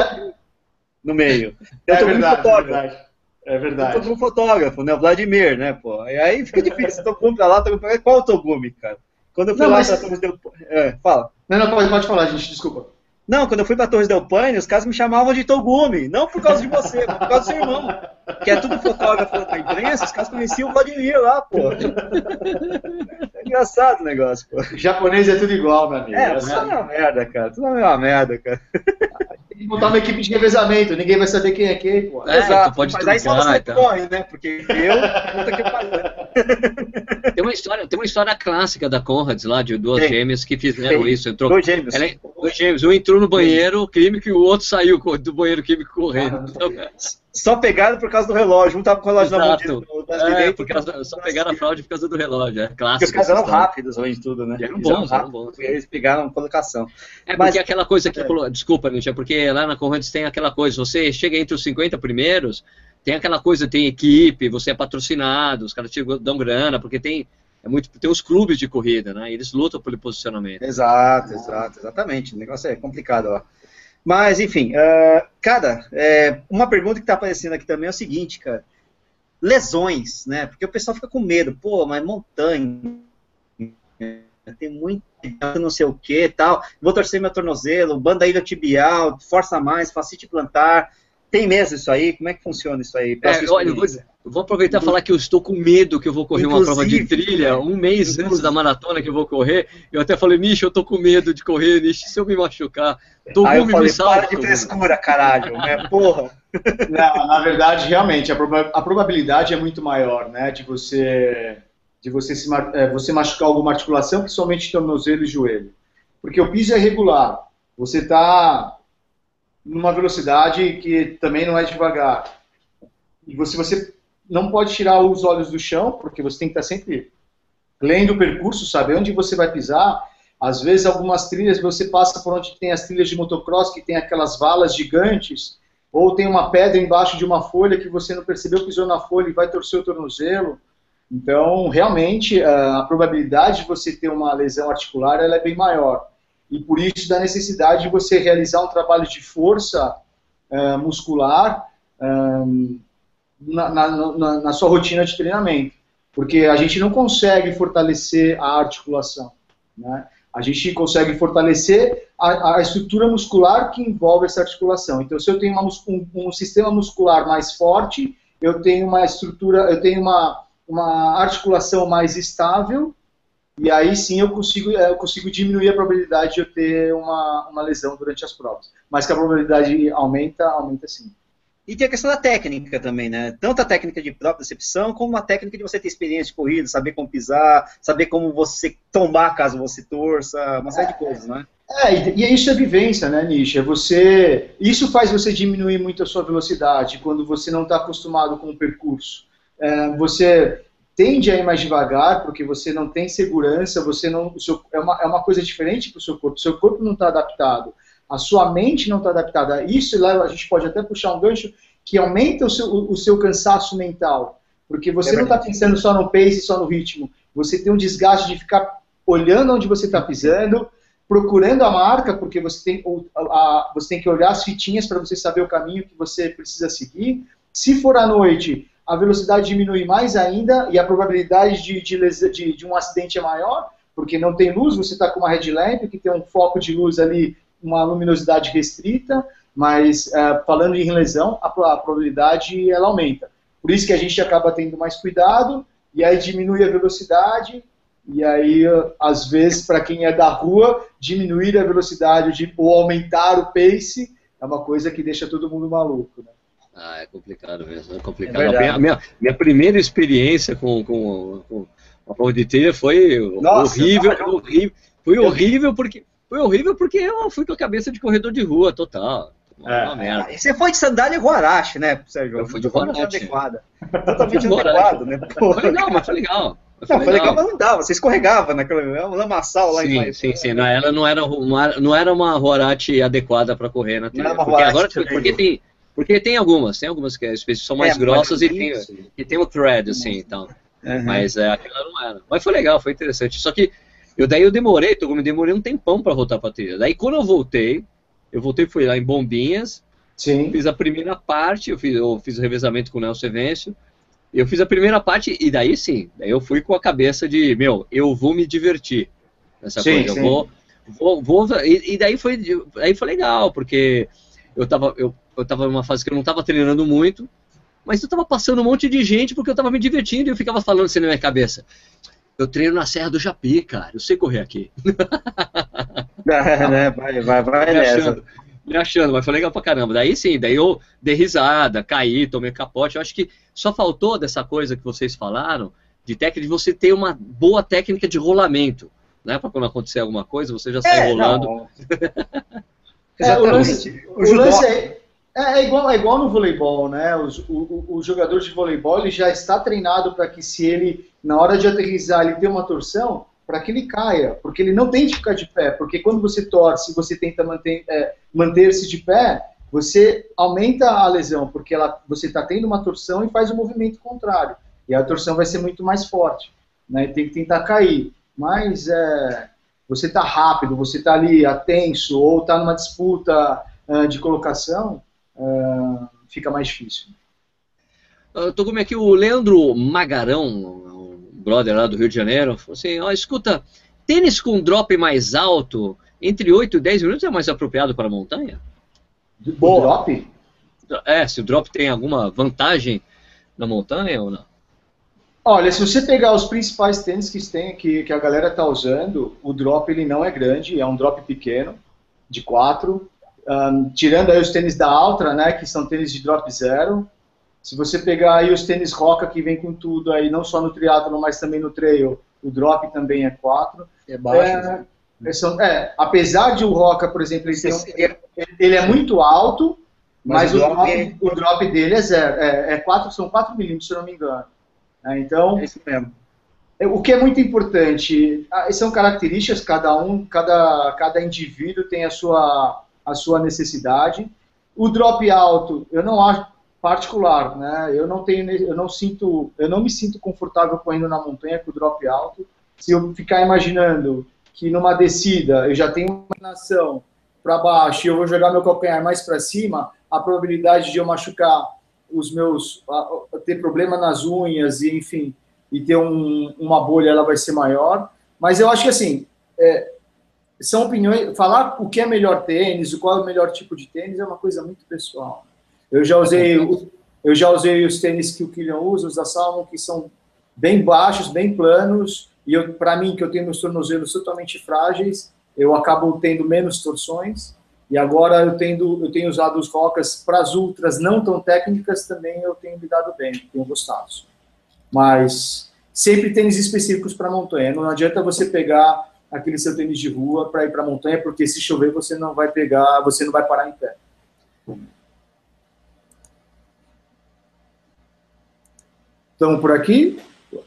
no meio. É verdade, fotógrafo. É verdade. É verdade. Eu um fotógrafo, né? O Vladimir, né, pô? E aí fica difícil. Eu tô com pra lá, tô com Qual o Togumi, cara? Quando eu fui não, lá mas... pra Torres del é, fala. Não, não, pode, pode falar, gente, desculpa. Não, quando eu fui pra Torres del Paine, os caras me chamavam de Togumi. Não por causa de você, mas por causa do seu irmão. Que é tudo fotógrafo da imprensa, os caras conheciam o Vladimir lá, pô. É engraçado o negócio, pô. O japonês é tudo igual, meu amigo. É, tudo é uma merda, cara. Tudo é uma merda, cara tem que montar uma equipe de revezamento, ninguém vai saber quem é quem, pô. É, Exato, pode mas aí só você então. corre, né? Porque eu, puta que Tem uma história, tem uma história clássica da Conrads lá, de duas gêmeas que fizeram Sim. isso. Entrou, dois gêmeos. Ela, dois gêmeos. Um entrou no banheiro químico e o outro saiu do banheiro químico correndo. Ah, então, só pegaram por causa do relógio. Um tava com o relógio Exato. na mão. É, porque só pegaram a fraude por causa do relógio. É clássico. Porque os caras eram rápidos, além de tudo, né? Eram bons, eram bons. Eles pegaram colocação. É Mas, porque aquela coisa que. É. Desculpa, Nietzsche, é porque lá na Correntes tem aquela coisa. Você chega entre os 50 primeiros, tem aquela coisa, tem equipe, você é patrocinado, os caras te dão grana, porque tem. É muito, tem os clubes de corrida, né? Eles lutam pelo posicionamento. Exato, exato, exatamente. O negócio é complicado, ó. Mas, enfim, uh, cara, é, uma pergunta que está aparecendo aqui também é o seguinte, cara. Lesões, né? Porque o pessoal fica com medo. Pô, mas montanha, tem muito não sei o que tal. Vou torcer meu tornozelo, banda ilha tibial, força mais, facite plantar. Tem mesmo isso aí? Como é que funciona isso aí? É, olha, eu vou, eu vou aproveitar e falar que eu estou com medo que eu vou correr uma prova de trilha um mês antes da maratona que eu vou correr. Eu até falei, Nish, eu tô com medo de correr, Nish, se eu me machucar. Tô Aí eu falei, para de frescura, caralho, né? Porra. Não, na verdade, realmente, a, proba a, probabilidade é muito maior, né? De você, de você, se, é, você machucar alguma articulação, principalmente tornozelo e joelho. Porque o piso é regular. Você está numa velocidade que também não é devagar. E se você não pode tirar os olhos do chão, porque você tem que estar sempre lendo o percurso, sabe onde você vai pisar. Às vezes, algumas trilhas você passa por onde tem as trilhas de motocross, que tem aquelas valas gigantes, ou tem uma pedra embaixo de uma folha que você não percebeu, pisou na folha e vai torcer o tornozelo. Então, realmente, a probabilidade de você ter uma lesão articular ela é bem maior. E por isso, da necessidade de você realizar um trabalho de força uh, muscular uh, na, na, na, sua rotina de treinamento. Porque a gente não consegue fortalecer a articulação. Né? A gente consegue fortalecer a, a, estrutura muscular que envolve essa articulação. Então, se eu tenho uma, um, um, sistema muscular mais forte, eu tenho uma estrutura, eu tenho uma, uma articulação mais estável, e aí sim eu consigo, eu consigo diminuir a probabilidade de eu ter uma, uma lesão durante as provas. Mas que a probabilidade aumenta, aumenta sim. E tem a questão da técnica também, né? Tanto a técnica de própria decepção, como a técnica de você ter experiência de corrida, saber como pisar, saber como você tombar caso você torça, uma série é, de coisas, né? É, e isso é vivência, né, Nisha? Você, isso faz você diminuir muito a sua velocidade quando você não está acostumado com o percurso. É, você tende a ir mais devagar porque você não tem segurança, você não, seu, é, uma, é uma coisa diferente para o seu corpo. Seu corpo não está adaptado a sua mente não está adaptada a isso, e lá a gente pode até puxar um gancho que aumenta o seu, o seu cansaço mental, porque você é não está pensando só no pace, só no ritmo, você tem um desgaste de ficar olhando onde você está pisando, procurando a marca, porque você tem, a, a, você tem que olhar as fitinhas para você saber o caminho que você precisa seguir. Se for à noite, a velocidade diminui mais ainda e a probabilidade de, de, de, de um acidente é maior, porque não tem luz, você está com uma headlamp que tem um foco de luz ali uma luminosidade restrita, mas uh, falando em lesão, a, a, probabilidade ela aumenta. Por isso que a gente acaba tendo mais cuidado, e aí diminui a velocidade, e aí, às vezes, para quem é da rua, diminuir a velocidade de, ou aumentar o pace é uma coisa que deixa todo mundo maluco. Né? Ah, é complicado mesmo, é complicado. É a minha, minha primeira experiência com, com, com a prova de trilha foi Nossa, horrível, horrível. Foi horrível porque foi horrível porque eu fui com a cabeça de corredor de rua, total. É. Uma merda. Você foi de sandália Guarache, né, Sérgio? Eu fui de Guarache. adequada. Totalmente adequado, né? Foi legal, mas foi legal. Foi não, foi legal, mas não dava. Você escorregava naquela é lamaçal lá sim, em Sim, sim, não, ela não era, uma, não era uma Horati adequada para correr na trilha. Porque agora, porque tem, porque tem algumas, tem algumas que são mais é, grossas e tem, e tem o thread, assim, então. Uhum. Mas é, aquela não era. Mas foi legal, foi interessante. Só que eu daí eu demorei, eu me demorei um tempão para voltar para trilha. Daí quando eu voltei, eu voltei fui lá em Bombinhas, Sim. fiz a primeira parte, eu fiz, eu fiz o revezamento com o Nelson Evêncio, eu fiz a primeira parte e daí sim, daí eu fui com a cabeça de, meu, eu vou me divertir nessa sim, coisa, sim. eu vou, vou, vou e, e, daí foi, aí foi legal, porque eu tava, eu, eu tava numa fase que eu não tava treinando muito, mas eu tava passando um monte de gente porque eu tava me divertindo e eu ficava falando assim na minha cabeça. Eu treino na Serra do Japi, cara. Eu sei correr aqui. É, né? Vai, vai, vai me nessa. Achando, me achando, mas foi legal pra caramba. Daí sim, daí eu dei risada, caí, tomei capote. Eu acho que só faltou dessa coisa que vocês falaram, de técnica, de você ter uma boa técnica de rolamento. Né? Pra quando acontecer alguma coisa, você já sai é, rolando. é, o lance, o lance é, é, é, igual, é igual no voleibol, né? Os, o, o, jogador de voleibol ele já está treinado para que se ele, na hora de aterrissar, ele tem uma torção, para que ele caia, porque ele não tem de ficar de pé, porque quando você torce, você tenta manter, é, manter-se de pé, você aumenta a lesão, porque ela, você está tendo uma torção e faz o um movimento contrário, e a torção vai ser muito mais forte, né? Tem que tentar cair, mas é, você está rápido, você está ali atenso, ou está numa disputa uh, de colocação, uh, fica mais difícil. Eu tô com aqui o Leandro Magarão, brother lá do Rio de Janeiro, falou assim, ó, escuta, tênis com drop mais alto, entre 8 e 10 minutos é mais apropriado para a montanha? O drop? É, se o drop tem alguma vantagem na montanha ou não? Olha, se você pegar os principais tênis que, tem, que, que a galera está usando, o drop ele não é grande, é um drop pequeno, de 4, um, tirando aí os tênis da Altra, né, que são tênis de drop zero. Se você pegar aí os tênis Roca, que vem com tudo aí, não só no triatlo, mas também no trail, o drop também é 4. É baixo. É, né? é, é, apesar de o Roca, por exemplo, ele, um, ele, é muito alto, Mas, mas o, drop, o, drop, dele é zero. É, é quatro, são 4 milímetros, se eu não me engano. É, então, é isso mesmo. É, o que é muito importante, ah, são características, cada um, cada, cada indivíduo tem a sua, a sua necessidade. O drop alto, eu não acho particular, né? Eu não tenho, eu não sinto, eu não me sinto confortável correndo na montanha com o drop alto. Se eu ficar imaginando que numa descida eu já tenho uma inclinação para baixo e eu vou jogar meu calcanhar mais para cima, a probabilidade de eu machucar os meus, ter problema nas unhas e enfim, e ter um, uma bolha, ela vai ser maior. Mas eu acho que assim, é, são opiniões. Falar o que é melhor tênis, qual é o melhor tipo de tênis é uma coisa muito pessoal. Eu já usei, eu já usei os tênis que o Kylian usa, os da Salomon, que são bem baixos, bem planos, e para mim, que eu tenho meus tornozelos totalmente frágeis, eu acabo tendo menos torções. E agora eu, tendo, eu tenho usado os rocas para as ultras não tão técnicas, também eu tenho me dado bem, tenho gostado. Mas sempre tênis específicos para montanha. Não adianta você pegar aquele seu tênis de rua para ir para a montanha, porque se chover você não vai pegar, você não vai parar em pé. Estamos por aqui?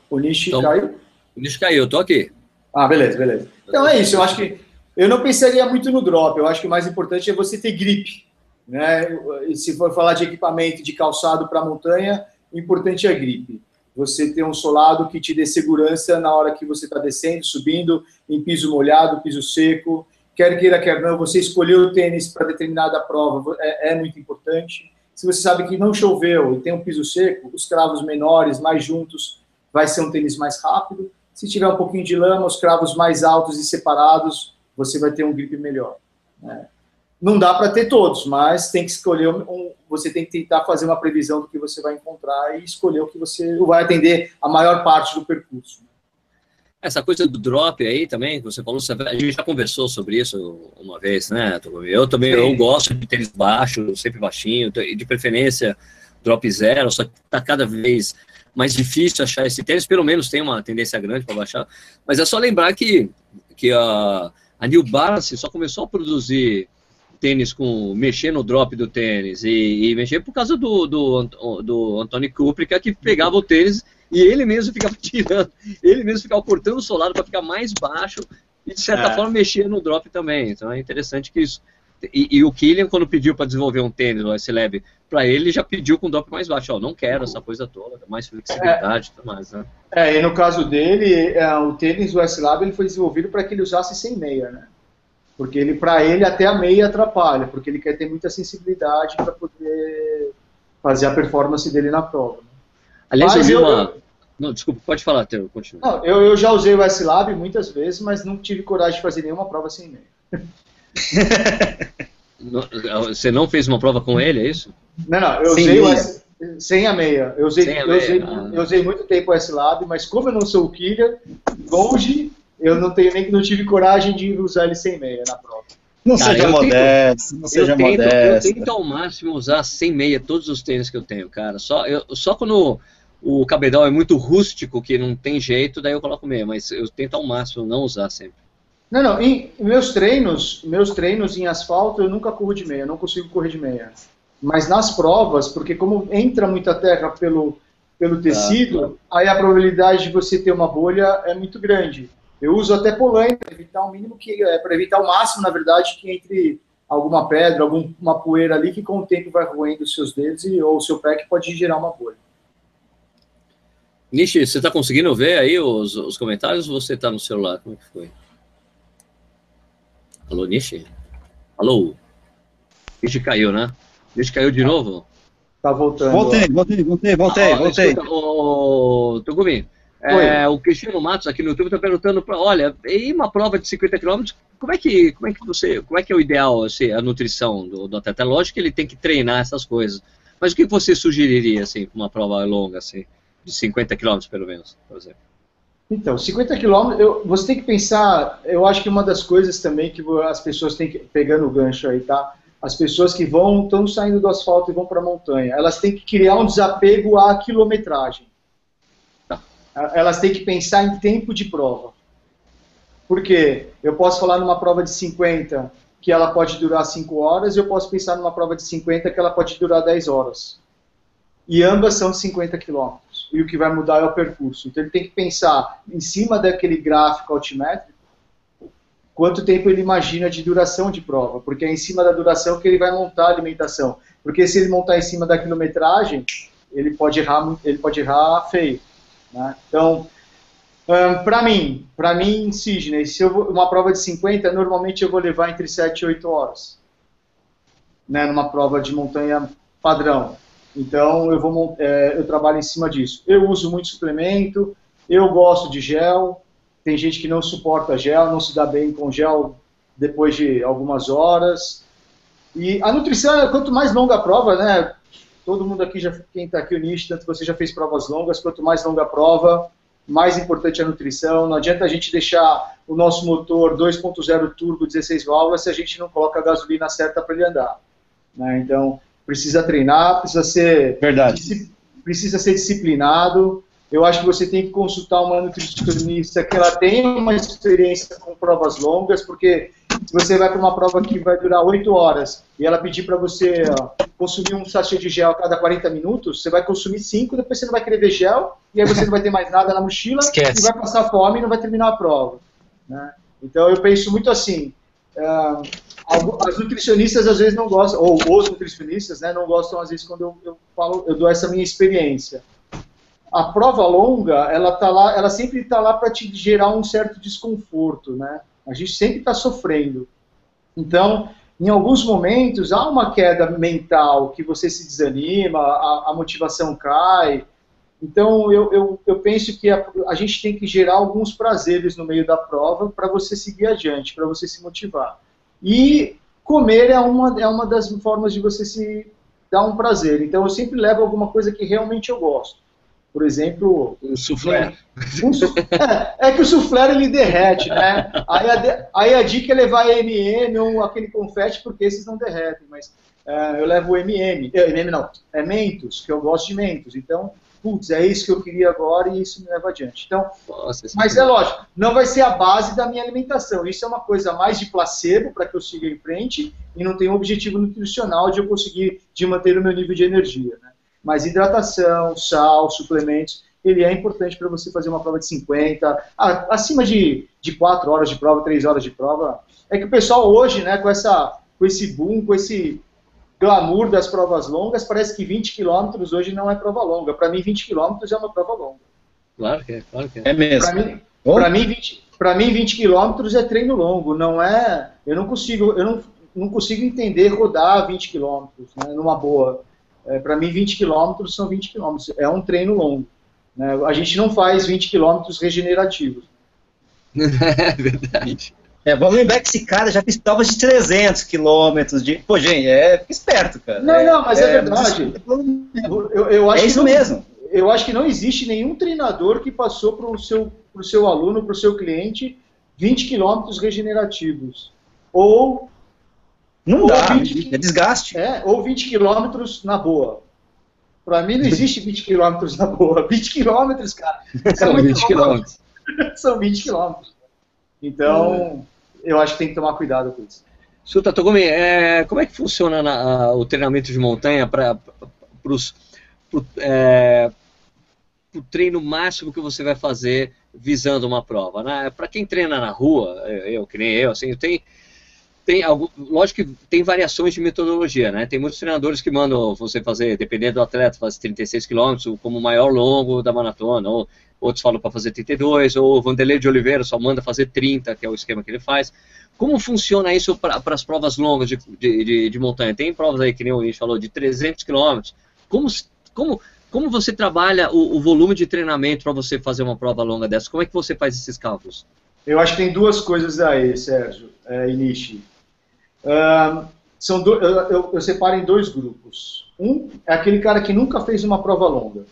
O Nishi então, caiu? O Nishi caiu, estou aqui. Ah, beleza, beleza. Então é isso, eu acho que eu não pensaria muito no drop, eu acho que o mais importante é você ter gripe. Né? Se for falar de equipamento de calçado para montanha, o importante é a gripe. Você ter um solado que te dê segurança na hora que você está descendo, subindo, em piso molhado, piso seco. Quer queira, quer não, você escolheu o tênis para determinada prova é, é muito importante. Se você sabe que não choveu e tem um piso seco, os cravos menores, mais juntos, vai ser um tênis mais rápido. Se tiver um pouquinho de lama, os cravos mais altos e separados, você vai ter um grip melhor. Né? Não dá para ter todos, mas tem que escolher um, você tem que tentar fazer uma previsão do que você vai encontrar e escolher o que você vai atender a maior parte do percurso. Essa coisa do drop aí também, você falou, a gente já conversou sobre isso uma vez, né? Eu também eu gosto de tênis baixo, sempre baixinho, de preferência drop zero, só que está cada vez mais difícil achar esse tênis, pelo menos tem uma tendência grande para baixar, mas é só lembrar que, que a, a New Balance só começou a produzir tênis com mexer no drop do tênis e, e mexer por causa do, do, do Antônio Kuprick, que pegava o tênis e ele mesmo ficava tirando, ele mesmo ficava cortando o solado para ficar mais baixo e de certa é. forma mexer no drop também. Então é interessante que isso. E, e o Killian, quando pediu para desenvolver um tênis, o S-Lab, para ele, já pediu com drop mais baixo. Ó, não quero essa coisa toda, mais flexibilidade e tudo mais. Né? É, e no caso dele, é, o tênis, o S-Lab, ele foi desenvolvido para que ele usasse sem meia, né? Porque ele, para ele, até a meia atrapalha, porque ele quer ter muita sensibilidade para poder fazer a performance dele na prova. Aliás, mas eu vi uma. Não, desculpa, pode falar, Teo, continua. Não, eu, eu já usei o S-Lab muitas vezes, mas não tive coragem de fazer nenhuma prova sem meia. Você não fez uma prova com ele, é isso? Não, não, eu sem usei o S, sem a meia. Eu usei, eu, usei, ah. eu usei muito tempo o S-Lab, mas como eu não sou o killer, longe eu não tenho nem que não tive coragem de usar ele sem meia na prova. Não cara, seja modesto, tento, não seja eu tento, modesto. Eu tento ao máximo usar sem meia todos os tênis que eu tenho, cara. Só, eu, só quando o cabedal é muito rústico, que não tem jeito, daí eu coloco meia, mas eu tento ao máximo não usar sempre. Não, não, em meus treinos, meus treinos em asfalto eu nunca corro de meia, não consigo correr de meia. Mas nas provas, porque como entra muita terra pelo, pelo tecido, ah, aí a probabilidade de você ter uma bolha é muito grande. Eu uso até polaine para evitar o mínimo que é para evitar o máximo, na verdade, que entre alguma pedra, alguma poeira ali que com o tempo vai roendo os seus dedos e, ou o seu pé que pode gerar uma bolha. Nishi, você está conseguindo ver aí os, os comentários ou você está no celular? Como é que foi? Alô, Nishi? Alô? Nishi caiu, né? Nishi caiu de novo? Tá voltando. Voltei, voltei, voltei, voltei, ah, voltei. Escuta, ô, Tugumi, é, o Cristiano Matos aqui no YouTube está perguntando, pra, olha, em uma prova de 50 km, como é que, como é que você, como é que é o ideal, assim, a nutrição do, do atleta? Lógico que ele tem que treinar essas coisas, mas o que você sugeriria, assim, para uma prova longa, assim, de 50 km pelo menos, por exemplo? Então, 50 quilômetros, você tem que pensar, eu acho que uma das coisas também que as pessoas têm que, pegando o gancho aí, tá? As pessoas que vão, estão saindo do asfalto e vão para a montanha, elas têm que criar um desapego à quilometragem elas têm que pensar em tempo de prova. Porque eu posso falar numa prova de 50 que ela pode durar 5 horas, e eu posso pensar numa prova de 50 que ela pode durar 10 horas. E ambas são de 50 quilômetros. E o que vai mudar é o percurso. Então ele tem que pensar em cima daquele gráfico altimétrico quanto tempo ele imagina de duração de prova, porque é em cima da duração que ele vai montar a alimentação. Porque se ele montar em cima da quilometragem, ele pode errar, ele pode errar feio. Né? Então, um, para mim, para mim, Sidney, se vou, uma prova de 50, normalmente eu vou levar entre 7 e 8 horas. Né, numa prova de montanha padrão. Então, eu, vou, é, eu trabalho em cima disso. Eu uso muito suplemento, eu gosto de gel, tem gente que não suporta gel, não se dá bem com gel depois de algumas horas. E a nutrição, quanto mais longa a prova, né? Todo mundo aqui, já, quem está aqui, o Nish, tanto você já fez provas longas, quanto mais longa a prova, mais importante a nutrição. Não adianta a gente deixar o nosso motor 2.0 turbo 16 válvulas se a gente não coloca a gasolina certa para ele andar. Né? Então, precisa treinar, precisa ser, Verdade. precisa ser disciplinado, eu acho que você tem que consultar uma nutricionista que ela tenha uma experiência com provas longas, porque se você vai para uma prova que vai durar 8 horas e ela pedir para você consumir um sachê de gel a cada 40 minutos, você vai consumir 5, depois você não vai querer ver gel, e aí você não vai ter mais nada na mochila, Esquece. e vai passar fome e não vai terminar a prova. Né? Então eu penso muito assim, uh, as nutricionistas às vezes não gostam, ou os nutricionistas né, não gostam às vezes quando eu, eu falo, eu dou essa minha experiência a prova longa, ela tá lá, ela sempre está lá para te gerar um certo desconforto, né? A gente sempre está sofrendo. Então, em alguns momentos há uma queda mental que você se desanima, a, a motivação cai. Então, eu, eu, eu penso que a, a, gente tem que gerar alguns prazeres no meio da prova para você seguir adiante, para você se motivar. E comer é uma, é uma das formas de você se dar um prazer. Então, eu sempre levo alguma coisa que realmente eu gosto. Por exemplo, o soufflé. Um, é, é, que o soufflé ele derrete, né? Aí a, aí a dica é levar MM ou aquele confete, porque esses não derretem, mas é, eu levo MM, MM não, é Mentos, que eu gosto de Mentos, então, putz, é isso que eu queria agora e isso me leva adiante. Então, Nossa, mas é lógico, não vai ser a base da minha alimentação, isso é uma coisa mais de placebo para que eu siga em frente e não tem um objetivo nutricional de eu conseguir de manter o meu nível de energia, né? Mas hidratação, sal, suplementos, ele é importante para você fazer uma prova de 50, acima de, de 4 horas de prova, 3 horas de prova. É que o pessoal hoje, né, com, essa, com esse boom, com esse glamour das provas longas, parece que 20 quilômetros hoje não é prova longa. Para mim, 20 quilômetros é uma prova longa. Claro que é, claro que é. É mesmo. Para mim, mim, 20, para mim, 20 quilômetros é treino longo, não é. Eu não consigo, eu não, não consigo entender rodar 20 quilômetros, né, numa boa. É, para mim, 20 quilômetros são 20 quilômetros. É um treino longo. Né? A gente não faz 20 quilômetros regenerativos. É verdade. É, vamos lembrar que esse cara já fez provas de 300 quilômetros. De... Pô, gente, é, fica esperto, cara. Não, não, mas é, é verdade. Eu, eu acho é isso não, mesmo. Eu acho que não existe nenhum treinador que passou para o seu, pro seu aluno, para o seu cliente, 20 quilômetros regenerativos. Ou não ou dá, 20, é desgaste. É, ou 20 quilômetros na boa. Para mim não existe 20 quilômetros na boa. 20 quilômetros, cara. São 20 quilômetros. São 20 quilômetros. Então, é. Eu acho que tem que tomar cuidado com isso. Suta Togumi, é, como é que funciona na, a, o treinamento de montanha para o é, treino máximo que você vai fazer visando uma prova? Né? Para quem treina na rua, eu, que nem eu, assim, tem tem lógico que tem variações de metodologia, né? Tem muitos treinadores que mandam você fazer, dependendo do atleta, fazer 36 km como o maior longo da maratona, ou outros falam para fazer 32, ou o Vanderlei de Oliveira só manda fazer 30, que é o esquema que ele faz. Como funciona isso para as provas longas de, de, de, de, montanha? Tem provas aí, que nem o gente falou, de 300 km. Como, como, como você trabalha o, o volume de treinamento para você fazer uma prova longa dessa? Como é que você faz esses cálculos? Eu acho que tem duas coisas aí, Sérgio é, São do, eu, eu, eu separo em dois grupos. Um é aquele cara que nunca fez uma prova longa.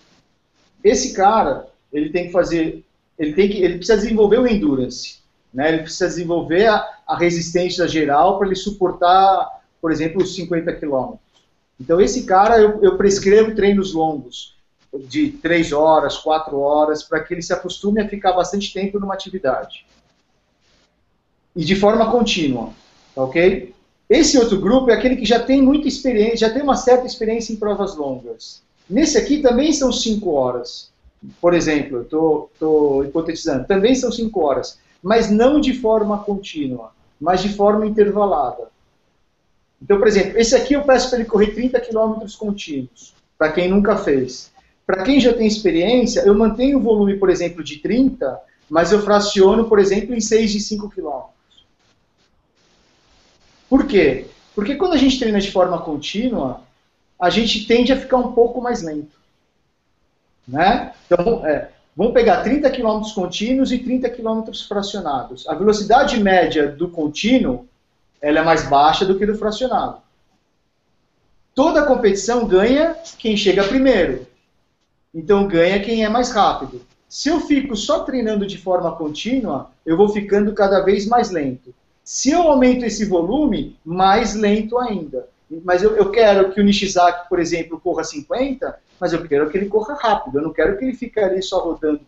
Esse cara, ele tem que fazer, ele tem que, ele precisa desenvolver o endurance, né? Ele precisa desenvolver a, a resistência geral para ele suportar, por exemplo, os 50 quilômetros. Então esse cara eu, eu prescrevo treinos longos de 3 horas, 4 horas, para que ele se acostume a ficar bastante tempo numa atividade. E de forma contínua, tá ok? Esse outro grupo é aquele que já tem muita experiência, já tem uma certa experiência em provas longas. Nesse aqui também são 5 horas. Por exemplo, estou hipotetizando, também são 5 horas, mas não de forma contínua, mas de forma intervalada. Então, por exemplo, esse aqui eu peço para ele correr 30 km contínuos, para quem nunca fez. Para quem já tem experiência, eu mantenho o volume, por exemplo, de 30, mas eu fraciono, por exemplo, em 6 de 5 km. Por quê? Porque quando a gente treina de forma contínua, a gente tende a ficar um pouco mais lento. Né? Então, é, vamos pegar 30 km contínuos e 30 km fracionados. A velocidade média do contínuo ela é mais baixa do que do fracionado. Toda competição ganha quem chega primeiro. Então ganha quem é mais rápido. Se eu fico só treinando de forma contínua, eu vou ficando cada vez mais lento. Se eu aumento esse volume, mais lento ainda. Mas eu, eu quero que o Nishizaki, por exemplo, corra 50, mas eu quero que ele corra rápido. Eu não quero que ele fique ali só rodando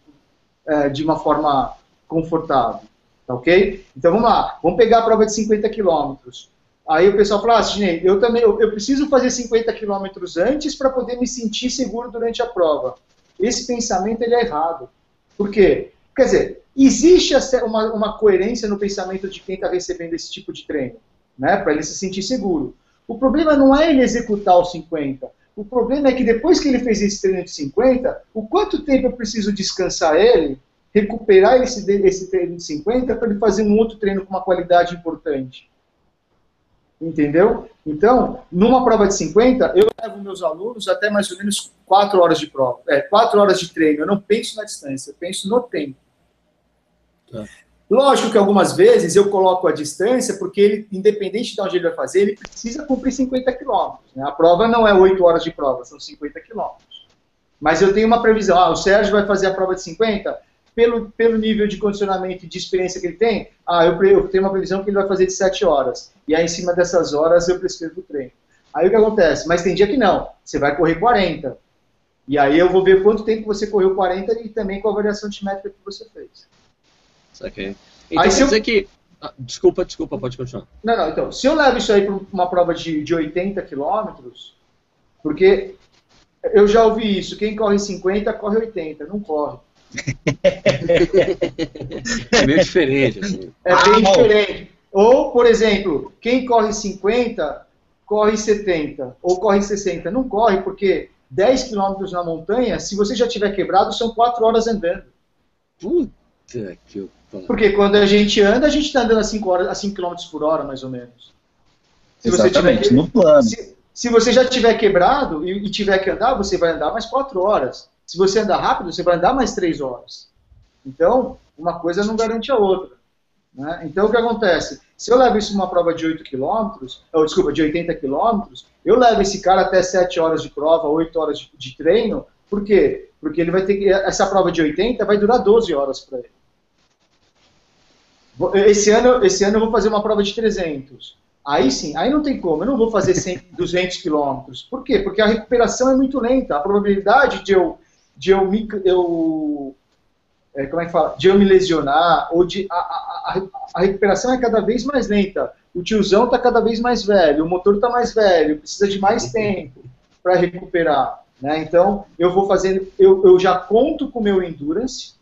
é, de uma forma confortável. Tá ok? Então vamos lá. Vamos pegar a prova de 50 quilômetros. Aí o pessoal fala, ah, eu também eu, eu preciso fazer 50 quilômetros antes para poder me sentir seguro durante a prova. Esse pensamento ele é errado. Por quê? Quer dizer, existe uma, uma coerência no pensamento de quem está recebendo esse tipo de treino, né, para ele se sentir seguro. O problema não é ele executar os 50. O problema é que depois que ele fez esse treino de 50, o quanto tempo eu preciso descansar ele, recuperar esse, esse treino de 50 para ele fazer um outro treino com uma qualidade importante. Entendeu? Então, numa prova de 50, eu levo meus alunos até mais ou menos 4 horas de prova, é, 4 horas de treino. Eu não penso na distância, eu penso no tempo. Tá. Lógico que algumas vezes eu coloco a distância, porque ele, independente de onde ele vai fazer, ele precisa cumprir 50 quilômetros. Né? A prova não é 8 horas de prova, são 50 quilômetros. Mas eu tenho uma previsão. Ah, o Sérgio vai fazer a prova de 50? Pelo, pelo nível de condicionamento e de experiência que ele tem, ah, eu, eu tenho uma previsão que ele vai fazer de 7 horas. E aí, em cima dessas horas, eu prescrevo o treino. Aí o que acontece? Mas tem dia que não. Você vai correr 40. E aí eu vou ver quanto tempo você correu 40 e também com a variação de métrica que você fez. Saquei. Então aí, quer dizer eu... que. Ah, desculpa, desculpa, pode continuar. Não, não, então, se eu levo isso aí para uma prova de, de 80 quilômetros, porque eu já ouvi isso, quem corre 50 corre 80, não corre. é meio diferente. Assim. É ah, bem bom. diferente. Ou, por exemplo, quem corre 50 corre 70, ou corre 60. Não corre, porque 10 quilômetros na montanha, se você já tiver quebrado, são 4 horas andando. Puta que porque quando a gente anda, a gente está andando a 5, horas, a 5 km por hora, mais ou menos. Se Exatamente, tiver, no plano. Se, se, você já tiver quebrado e, e, tiver que andar, você vai andar mais 4 horas. Se você andar rápido, você vai andar mais 3 horas. Então, uma coisa não garante a outra. Né? Então, o que acontece? Se eu levo isso numa prova de 8 km, ou desculpa, de 80 km, eu levo esse cara até 7 horas de prova, 8 horas de, de treino, por quê? Porque ele vai ter que. Essa prova de 80 vai durar 12 horas para ele. Esse ano, esse ano eu vou fazer uma prova de 300. Aí sim, aí não tem como, eu não vou fazer 100, 200 quilômetros. Por quê? Porque a recuperação é muito lenta. A probabilidade de eu, de eu, me, eu é, como é que fala? De eu me lesionar, ou de, a, a, a recuperação é cada vez mais lenta. O tiozão está cada vez mais velho, o motor está mais velho, precisa de mais tempo para recuperar. Né? Então, eu vou fazendo, eu, eu já conto com o meu endurance,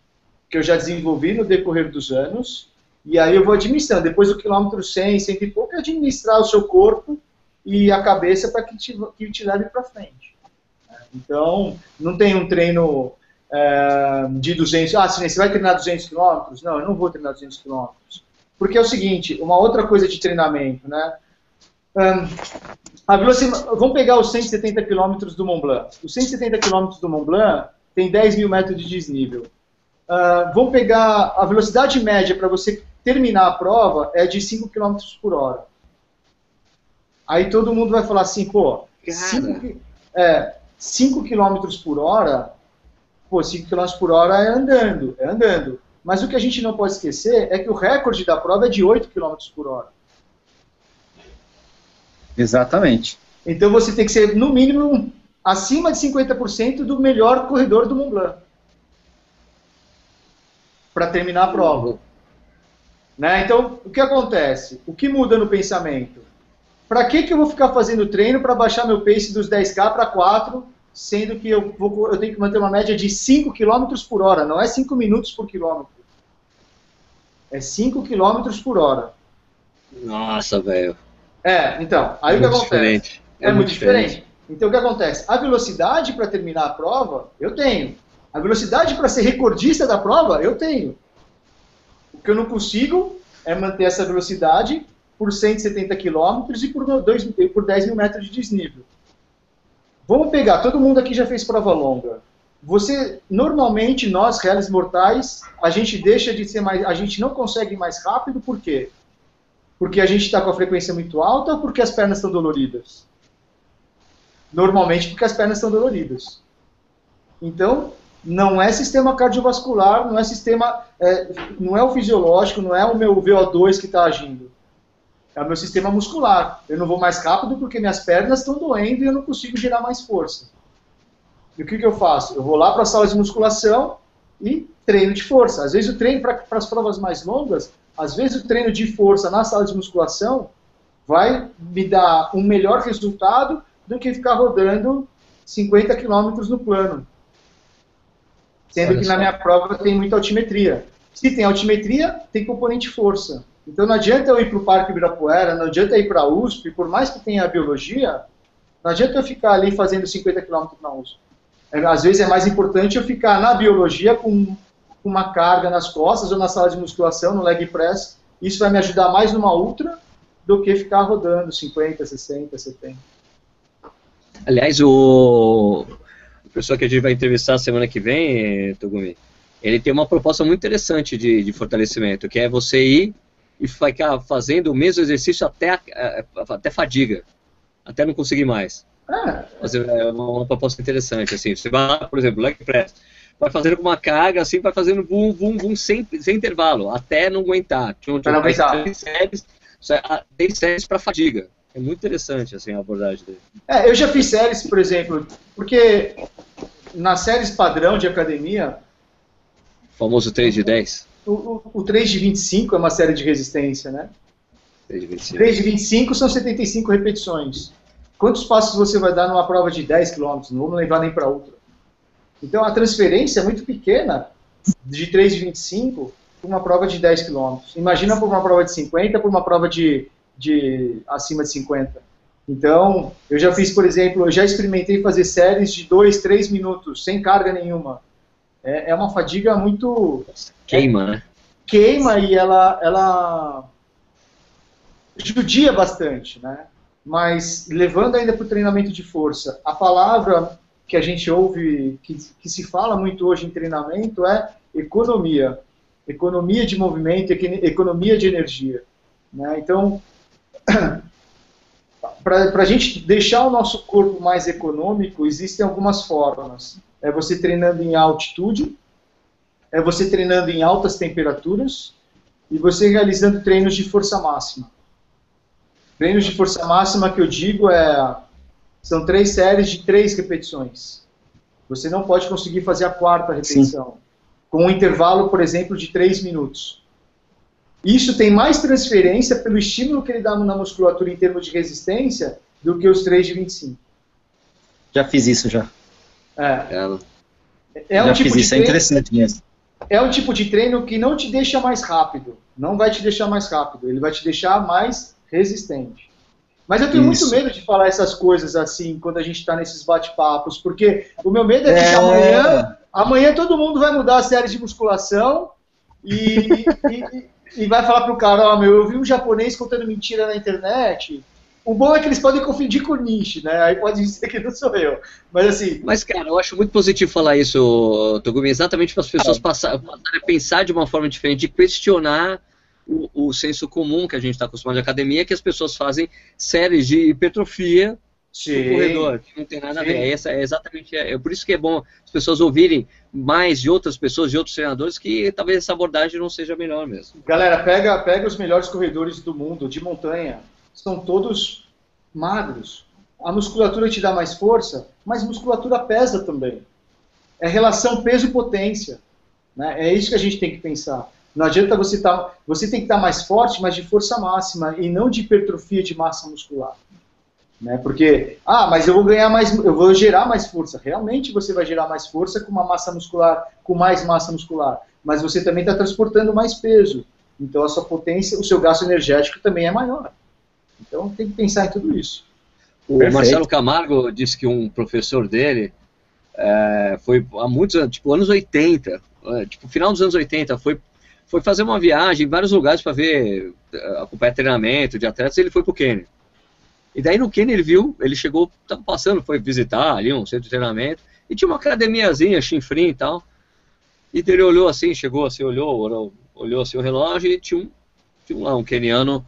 que eu já desenvolvi no decorrer dos anos, e aí eu vou administrando. Depois do quilômetro 100, 100 e pouco, é administrar o seu corpo e a cabeça para que te, que te leve para frente. Então, não tem um treino é, de 200... Ah, você vai treinar 200 quilômetros? Não, eu não vou treinar 200 quilômetros. Porque é o seguinte, uma outra coisa de treinamento, né? A velocidade, vamos pegar os 170 quilômetros do Mont Blanc. Os 170 quilômetros do Mont Blanc tem 10 mil metros de desnível. Uh, vamos pegar a velocidade média para você terminar a prova é de 5 km por hora. Aí todo mundo vai falar assim, pô, 5 é, km por hora, pô, 5 km por hora é andando, é andando. Mas o que a gente não pode esquecer é que o recorde da prova é de 8 km por hora. Exatamente. Então você tem que ser, no mínimo, acima de 50% do melhor corredor do Mont Blanc. Para terminar a prova. Né? Então, o que acontece? O que muda no pensamento? Para que, que eu vou ficar fazendo treino para baixar meu pace dos 10K para 4, sendo que eu, vou, eu tenho que manter uma média de 5 km por hora, não é 5 minutos por quilômetro. É 5 km por hora. Nossa, velho. É, então, aí é o que acontece? Diferente. É, é muito, muito diferente. diferente. Então o que acontece? A velocidade para terminar a prova, eu tenho. A velocidade para ser recordista da prova, eu tenho. Que eu não consigo é manter essa velocidade por 170 km e por, dois, por 10 mil metros de desnível. Vamos pegar, todo mundo aqui já fez prova longa. Você, normalmente, nós, réis mortais, a gente deixa de ser mais, a gente não consegue ir mais rápido, por quê? Porque a gente está com a frequência muito alta ou porque as pernas estão doloridas? Normalmente porque as pernas estão doloridas. Então, não é sistema cardiovascular, não é sistema, é, não é o fisiológico, não é o meu VO2 que está agindo. É o meu sistema muscular. Eu não vou mais rápido porque minhas pernas estão doendo e eu não consigo gerar mais força. E o que, que eu faço? Eu vou lá para a sala de musculação e treino de força. Às vezes o treino para as provas mais longas, às vezes o treino de força na sala de musculação vai me dar um melhor resultado do que ficar rodando 50 km no plano. Sendo Olha que só. na minha prova tem muita altimetria. Se tem altimetria, tem componente força. Então não adianta eu ir para o Parque Ibirapuera, não adianta eu ir para a USP, por mais que tenha a biologia, não adianta eu ficar ali fazendo 50 km na USP. É, às vezes é mais importante eu ficar na biologia com uma carga nas costas ou na sala de musculação, no leg press. Isso vai me ajudar mais numa ultra do que ficar rodando 50, 60, 70. Aliás, o pessoa que a gente vai entrevistar semana que vem, Togumi, ele tem uma proposta muito interessante de, de fortalecimento, que é você ir e ficar fazendo o mesmo exercício até, até fadiga, até não conseguir mais. Ah. É uma, proposta interessante, assim, você vai lá, por exemplo, leg press, vai fazendo com uma carga, assim, vai fazendo bum, bum, bum, sem, sem intervalo, até não aguentar. Tinha, tinha três séries, três séries para fadiga. É muito interessante, assim, a abordagem dele. É, eu já fiz séries, por exemplo, porque nas séries padrão de academia... O famoso 3 de 10? O, o, o 3 de 25 é uma série de resistência, né? 3 de 25. 3 de 25 são 75 repetições. Quantos passos você vai dar numa prova de 10 km? Não vamos levar nem para outra. Então a transferência é muito pequena de 3 de 25 para uma prova de 10 km. Imagina por uma prova de 50 por uma prova de, de acima de 50. Então, eu já fiz, por exemplo, eu já experimentei fazer séries de 2, 3 minutos, sem carga nenhuma. É, é uma fadiga muito Queima, né? Queima e ela, ela judia bastante, né? Mas levando ainda para o treinamento de força, a palavra que a gente ouve, que, que se fala muito hoje em treinamento é economia. Economia de movimento, economia de energia. Né? Então, para a gente deixar o nosso corpo mais econômico, existem algumas formas. É você treinando em altitude, é você treinando em altas temperaturas e você realizando treinos de força máxima. Treinos de força máxima que eu digo é são três séries de três repetições. Você não pode conseguir fazer a quarta repetição Sim. com um intervalo, por exemplo, de três minutos. Isso tem mais transferência pelo estímulo que ele dá na musculatura em termos de resistência do que os 3 de 25. Já fiz isso já. É. É, um já tipo fiz isso, é interessante mesmo é um tipo de treino que não te deixa mais rápido. Não vai te deixar mais rápido. Ele vai te deixar mais resistente. Mas eu tenho Isso. muito medo de falar essas coisas assim, quando a gente está nesses bate-papos, porque o meu medo é que é... amanhã, amanhã todo mundo vai mudar a série de musculação e, e, e vai falar pro cara, ó, oh, meu, eu vi um japonês contando mentira na internet, o bom é que eles podem confundir com niche, né? Aí pode dizer que não sou eu. Mas assim. Mas, cara, eu acho muito positivo falar isso, Togumi, exatamente para as pessoas passarem a pensar de uma forma diferente, de questionar o, o senso comum que a gente está acostumado de academia, que as pessoas fazem séries de hipertrofia Sim. no corredor, que não tem nada Sim. a ver. É, essa, é exatamente. É, é, por isso que é bom as pessoas ouvirem mais de outras pessoas, de outros treinadores, que talvez essa abordagem não seja melhor mesmo. Galera, pega, pega os melhores corredores do mundo de montanha são todos magros. A musculatura te dá mais força, mas musculatura pesa também. É relação peso-potência. Né? É isso que a gente tem que pensar. Não adianta você estar. Tá, você tem que estar tá mais forte, mas de força máxima, e não de hipertrofia de massa muscular. Né? Porque, ah, mas eu vou ganhar mais, eu vou gerar mais força. Realmente você vai gerar mais força com uma massa muscular, com mais massa muscular. Mas você também está transportando mais peso. Então a sua potência, o seu gasto energético também é maior. Então tem que pensar em tudo isso. O Perfeito. Marcelo Camargo disse que um professor dele é, foi há muitos anos, tipo anos 80, é, tipo final dos anos 80, foi, foi fazer uma viagem em vários lugares para ver, é, acompanhar treinamento de atletas, e ele foi pro Quênia. E daí no Quênia ele viu, ele chegou, estava passando, foi visitar ali um centro de treinamento, e tinha uma academiazinha, chinfrim e tal. E ele olhou assim, chegou assim, olhou, olhou, olhou assim o relógio e tinha um, tinha lá um queniano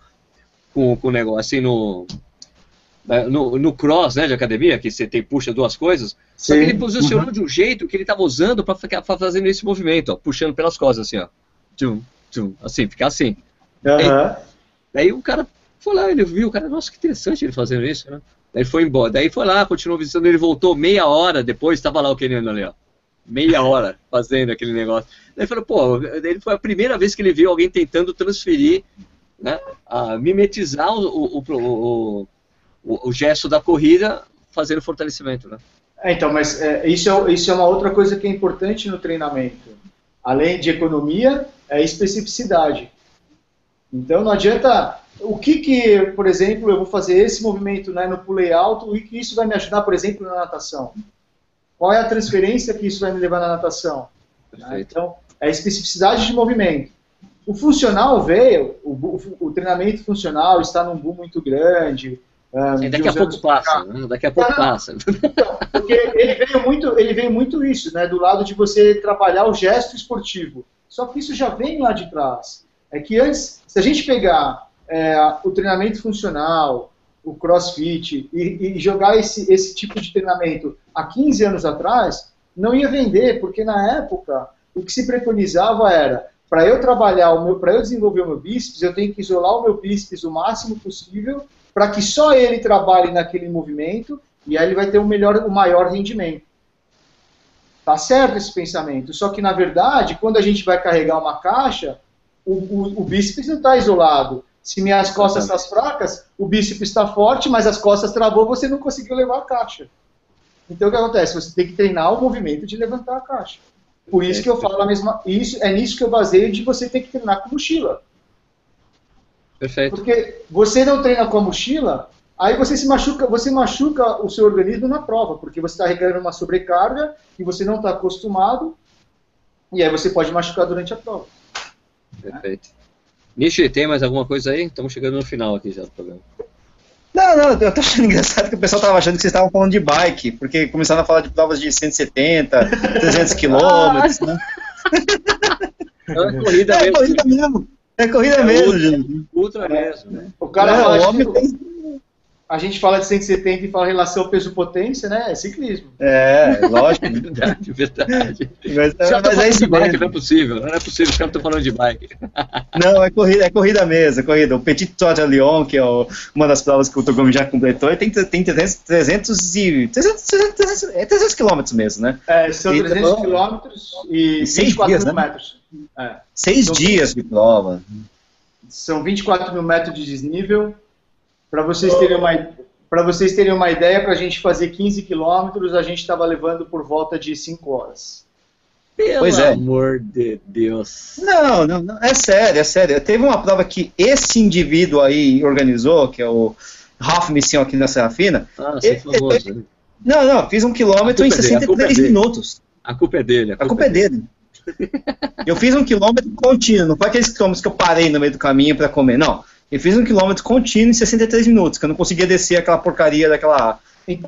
com, o negócio assim no, no, no, cross né, de academia, que você tem, puxa duas coisas, Sim. só que ele posicionou uhum. de um jeito que ele estava usando para ficar fazendo esse movimento, ó, puxando pelas costas, assim, ó. Tchum, tchum, assim, ficar assim. Uhum. Aí, daí o cara foi lá, ele viu, cara, nossa, que interessante ele fazendo isso, né? Daí foi embora. Daí foi lá, continuou visitando, ele voltou meia hora depois, estava lá o Keniano ali, ó. Meia hora fazendo aquele negócio. Daí falou, pô, ele foi a primeira vez que ele viu alguém tentando transferir, né, a mimetizar o, o, o, o, o gesto da corrida fazendo fortalecimento, né? É, então, mas é, isso, é, isso é uma outra coisa que é importante no treinamento. Além de economia, é especificidade. Então não adianta o que que, por exemplo, eu vou fazer esse movimento né, no pulei alto e que isso vai me ajudar, por exemplo, na natação? Qual é a transferência que isso vai me levar na natação? Né? Então, é a especificidade de movimento. O funcional veio, o, o, o treinamento funcional está num boom muito grande. Um, é, daqui a pouco passa, né? daqui a pouco passa. Então, porque ele veio muito, ele veio muito isso, né, do lado de você trabalhar o gesto esportivo. Só que isso já vem lá de trás. É que antes, se a gente pegar é, o treinamento funcional, o crossfit, e, e, jogar esse, esse tipo de treinamento há 15 anos atrás, não ia vender, porque na época o que se preconizava era para eu trabalhar o meu, para eu desenvolver o meu bíceps, eu tenho que isolar o meu bíceps o máximo possível para que só ele trabalhe naquele movimento e aí ele vai ter o melhor, o maior rendimento. Tá certo esse pensamento, só que na verdade, quando a gente vai carregar uma caixa, o, o, o bíceps não está isolado. Se minhas costas estão fracas, o bíceps está forte, mas as costas travou, você não conseguiu levar a caixa. Então o que acontece? Você tem que treinar o movimento de levantar a caixa. Por isso que eu falo a mesma. Isso, é nisso que eu baseio de você ter que treinar com mochila. Perfeito. Porque você não treina com a mochila, aí você se machuca, você machuca o seu organismo na prova, porque você está recarregando uma sobrecarga e você não está acostumado, e aí você pode machucar durante a prova. Perfeito. Nishi, tem mais alguma coisa aí? Estamos chegando no final aqui já do programa. Não, não, eu tô achando engraçado que o pessoal tava achando que vocês estavam falando de bike, porque começaram a falar de provas de 170, 300 quilômetros, né? É corrida é, mesmo. corrida mesmo. É corrida é mesmo, ultra, gente. Ultra mesmo. Né? O cara é, o homem tem a gente fala de 170 e fala relação peso-potência, né? É ciclismo. É, lógico. verdade, verdade. Mas, mas é isso bike, não é possível. Não é possível, os caras estão falando de bike. Não, é corrida, é corrida mesmo, é corrida. O Petit Tour de Lyon, que é o, uma das provas que o Togumi já completou, tem, tem 300, 300 e... 300, 300, é 300 quilômetros mesmo, né? É, são 300 quilômetros e, e 24 dias, mil né? metros. É. Seis são, dias de prova. São 24 mil metros de desnível, para vocês terem uma para vocês terem uma ideia, para a gente fazer 15 quilômetros, a gente estava levando por volta de 5 horas. Pelo pois é. amor de Deus. Não, não, não, é sério, é sério. Teve uma prova que esse indivíduo aí organizou, que é o Ralph Mission aqui na Serafina. Ah, ele, famoso. Ele, né? não, não, fiz um quilômetro em 63 é minutos. A culpa é dele. A culpa, a culpa é dele. dele. eu fiz um quilômetro contínuo, não foi aqueles quilômetros que eu parei no meio do caminho para comer, não. Eu fiz um quilômetro contínuo em 63 minutos, que eu não conseguia descer aquela porcaria daquela,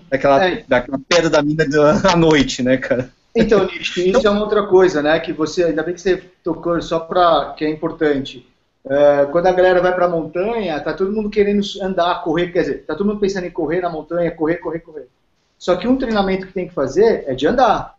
daquela, é. daquela pedra da mina à noite, né, cara? Então, isso é uma outra coisa, né, que você, ainda bem que você tocou só para que é importante. É, quando a galera vai para a montanha, tá todo mundo querendo andar, correr, quer dizer, tá todo mundo pensando em correr na montanha, correr, correr, correr. Só que um treinamento que tem que fazer é de andar.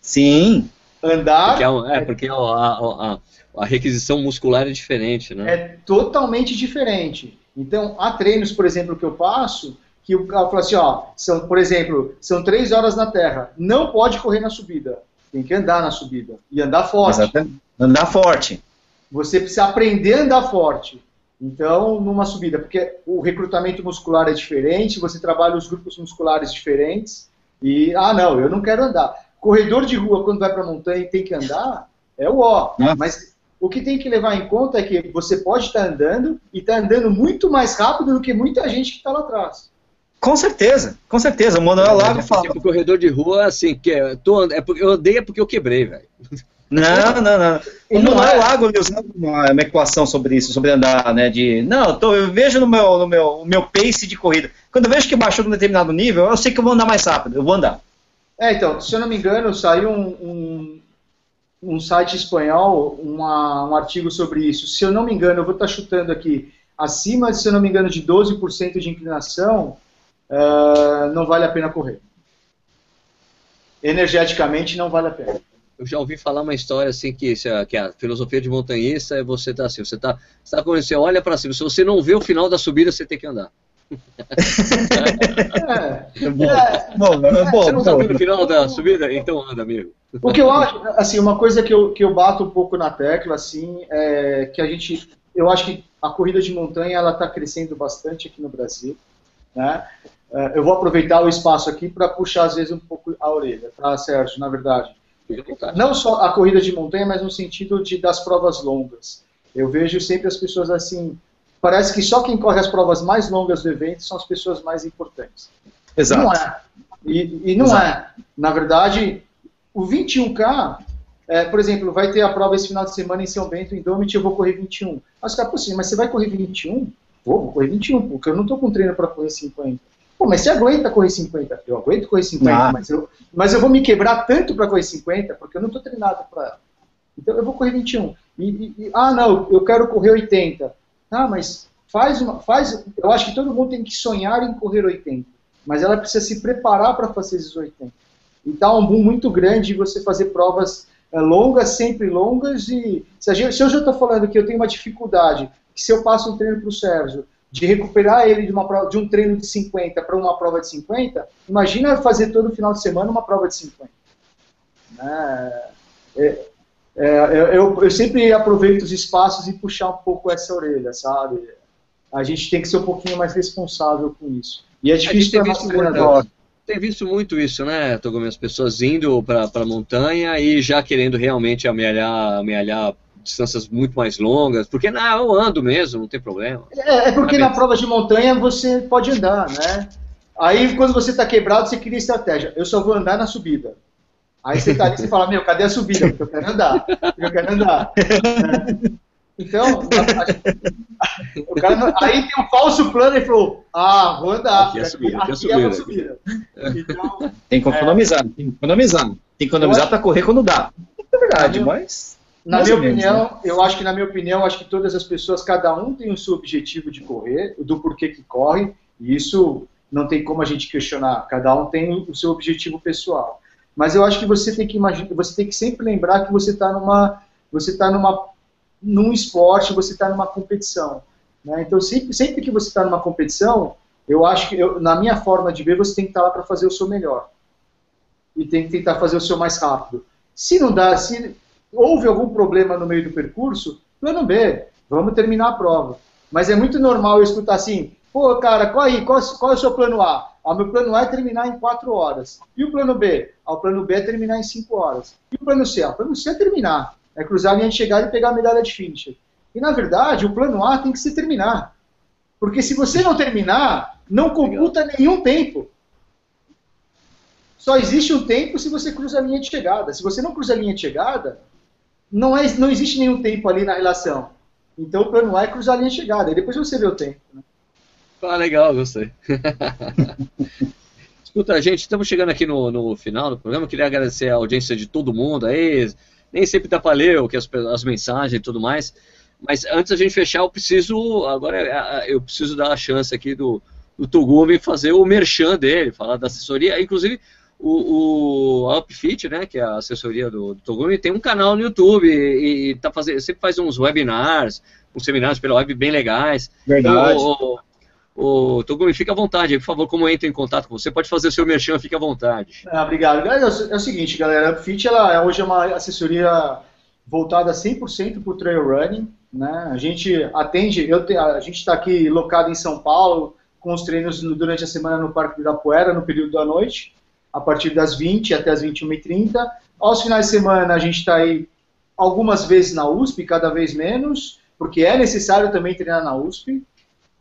Sim. Andar. Porque é, é porque a, a, a, a requisição muscular é diferente, né? É totalmente diferente. Então, há treinos, por exemplo, que eu passo, que o cara fala assim, ó, são, por exemplo, são três horas na terra, não pode correr na subida, tem que andar na subida e andar forte. Exatamente. Andar forte. você precisa aprender a andar forte. Então, numa subida, porque o recrutamento muscular é diferente, você trabalha os grupos musculares diferentes, e, ah, não, eu não quero andar. Corredor de rua, quando vai para a montanha e tem que andar, é o ó. Mas o que tem que levar em conta é que você pode estar andando e está andando muito mais rápido do que muita gente que está lá atrás. Com certeza, com certeza. O Manuel Lago fala. Tipo, corredor de rua, assim, que é, tô, é porque, eu odeio porque eu quebrei, velho. Não, não, não. O Manuel é... Lago usando uma, uma, equação sobre isso, sobre andar, né? De. Não, tô, eu vejo no meu, no meu, meu pace de corrida. Quando eu vejo que baixou num determinado nível, eu sei que eu vou andar mais rápido, eu vou andar. É, então, se eu não me engano, saiu um, um, um site espanhol, uma, um artigo sobre isso. Se eu não me engano, eu vou estar chutando aqui, acima, se eu não me engano, de 12% de inclinação, uh, não vale a pena correr. Energeticamente não vale a pena. Eu já ouvi falar uma história assim que, que a filosofia de montanhista é você tá assim, você tá, você, tá, você olha para cima, se você não vê o final da subida, você tem que andar. É, é, bom, é, bom, é bom, você não está vendo o final da subida? Então anda, amigo. O que eu acho, assim, uma coisa que eu, que eu bato um pouco na tecla, assim, é que a gente, eu acho que a corrida de montanha, ela está crescendo bastante aqui no Brasil, né? É, eu vou aproveitar o espaço aqui para puxar, às vezes, um pouco a orelha, tá, Sérgio, na verdade. Não só a corrida de montanha, mas no sentido de, das provas longas. Eu vejo sempre as pessoas assim, parece que só quem corre as provas mais longas do evento são as pessoas mais importantes. Exato. Não é. E, e não Exato. é. Na verdade, o 21K, é, por exemplo, vai ter a prova esse final de semana em São Bento, em Domit, eu vou correr 21. Mas, cara, assim, mas você vai correr 21? Pô, vou correr 21, porque eu não estou com treino para correr 50. Pô, mas você aguenta correr 50? Eu aguento correr 50, ah. mas, eu, mas eu vou me quebrar tanto para correr 50, porque eu não estou treinado para. Então eu vou correr 21. E, e, e, ah, não, eu quero correr 80. Ah, mas faz uma. Faz, eu acho que todo mundo tem que sonhar em correr 80. Mas ela precisa se preparar para fazer esses 80. E tá um boom muito grande você fazer provas é, longas, sempre longas. E se, gente, se eu já estou falando que eu tenho uma dificuldade, que se eu passo um treino para o Sérgio de recuperar ele de, uma de um treino de 50 para uma prova de 50, imagina fazer todo final de semana uma prova de 50. É, é, é, eu, eu sempre aproveito os espaços e puxar um pouco essa orelha, sabe? A gente tem que ser um pouquinho mais responsável com isso. E é difícil para nosso treinador. Tem visto muito isso, né, Togumi? As pessoas indo para a montanha e já querendo realmente amealhar, amealhar distâncias muito mais longas, porque não, eu ando mesmo, não tem problema. É, é porque na prova de montanha você pode andar, né? Aí quando você está quebrado, você cria estratégia. Eu só vou andar na subida. Aí você tá ali e fala, meu, cadê a subida? Porque eu quero andar. Porque eu quero andar. Então, o cara, aí tem um falso plano e falou, ah, vou andar. Aqui é subida, aqui, é aqui é subida. Então, tem que economizar, é, tem que economizar. Tem que economizar para correr quando dá. É verdade, mas na minha opinião, menos, né? eu acho que na minha opinião, acho que todas as pessoas, cada um tem o seu objetivo de correr, do porquê que corre, e isso não tem como a gente questionar. Cada um tem o seu objetivo pessoal. Mas eu acho que você tem que imaginar, você tem que sempre lembrar que você está numa, você está numa, num esporte, você está numa competição. Né? Então sempre, sempre que você está numa competição, eu acho que eu, na minha forma de ver, você tem que estar tá lá para fazer o seu melhor e tem que tentar fazer o seu mais rápido. Se não dá, se houve algum problema no meio do percurso, plano B, vamos terminar a prova. Mas é muito normal eu escutar assim, pô, cara, qual, aí, qual, qual é o seu plano A? Ah, meu plano A é terminar em 4 horas. E o plano B? Ah, o plano B é terminar em 5 horas. E o plano C? Ah, o plano C é terminar. É cruzar a linha de chegada e pegar a medalha de finisher. E, na verdade, o plano A tem que se terminar. Porque se você não terminar, não computa nenhum tempo. Só existe um tempo se você cruza a linha de chegada. Se você não cruza a linha de chegada, não, é, não existe nenhum tempo ali na relação. Então o plano A é cruzar a linha de chegada, e depois você vê o tempo. Né? Ah, legal, gostei. Escuta, gente, estamos chegando aqui no, no final do programa. Queria agradecer a audiência de todo mundo aí. Nem sempre dá para ler o que as, as mensagens e tudo mais. Mas antes da gente fechar, eu preciso. Agora é, eu preciso dar a chance aqui do, do Tugumi fazer o merchan dele, falar da assessoria. Inclusive, o, o Upfit, né, que é a assessoria do, do Togumi, tem um canal no YouTube e, e tá fazendo, sempre faz uns webinars, uns seminários pela web bem legais. Verdade. O, o, o Togumi, fica à vontade, por favor, como entra em contato com você, pode fazer o seu merchan, fica à vontade. Ah, obrigado. É, é, o seguinte, galera, a Upfit ela, é, hoje é uma assessoria voltada 100% para o trail running. Né? A gente atende, eu te, a gente está aqui locado em São Paulo, com os treinos durante a semana no Parque do Ibirapuera, no período da noite, a partir das 20 até as 21h30. Aos finais de semana, a gente está aí algumas vezes na USP, cada vez menos, porque é necessário também treinar na USP.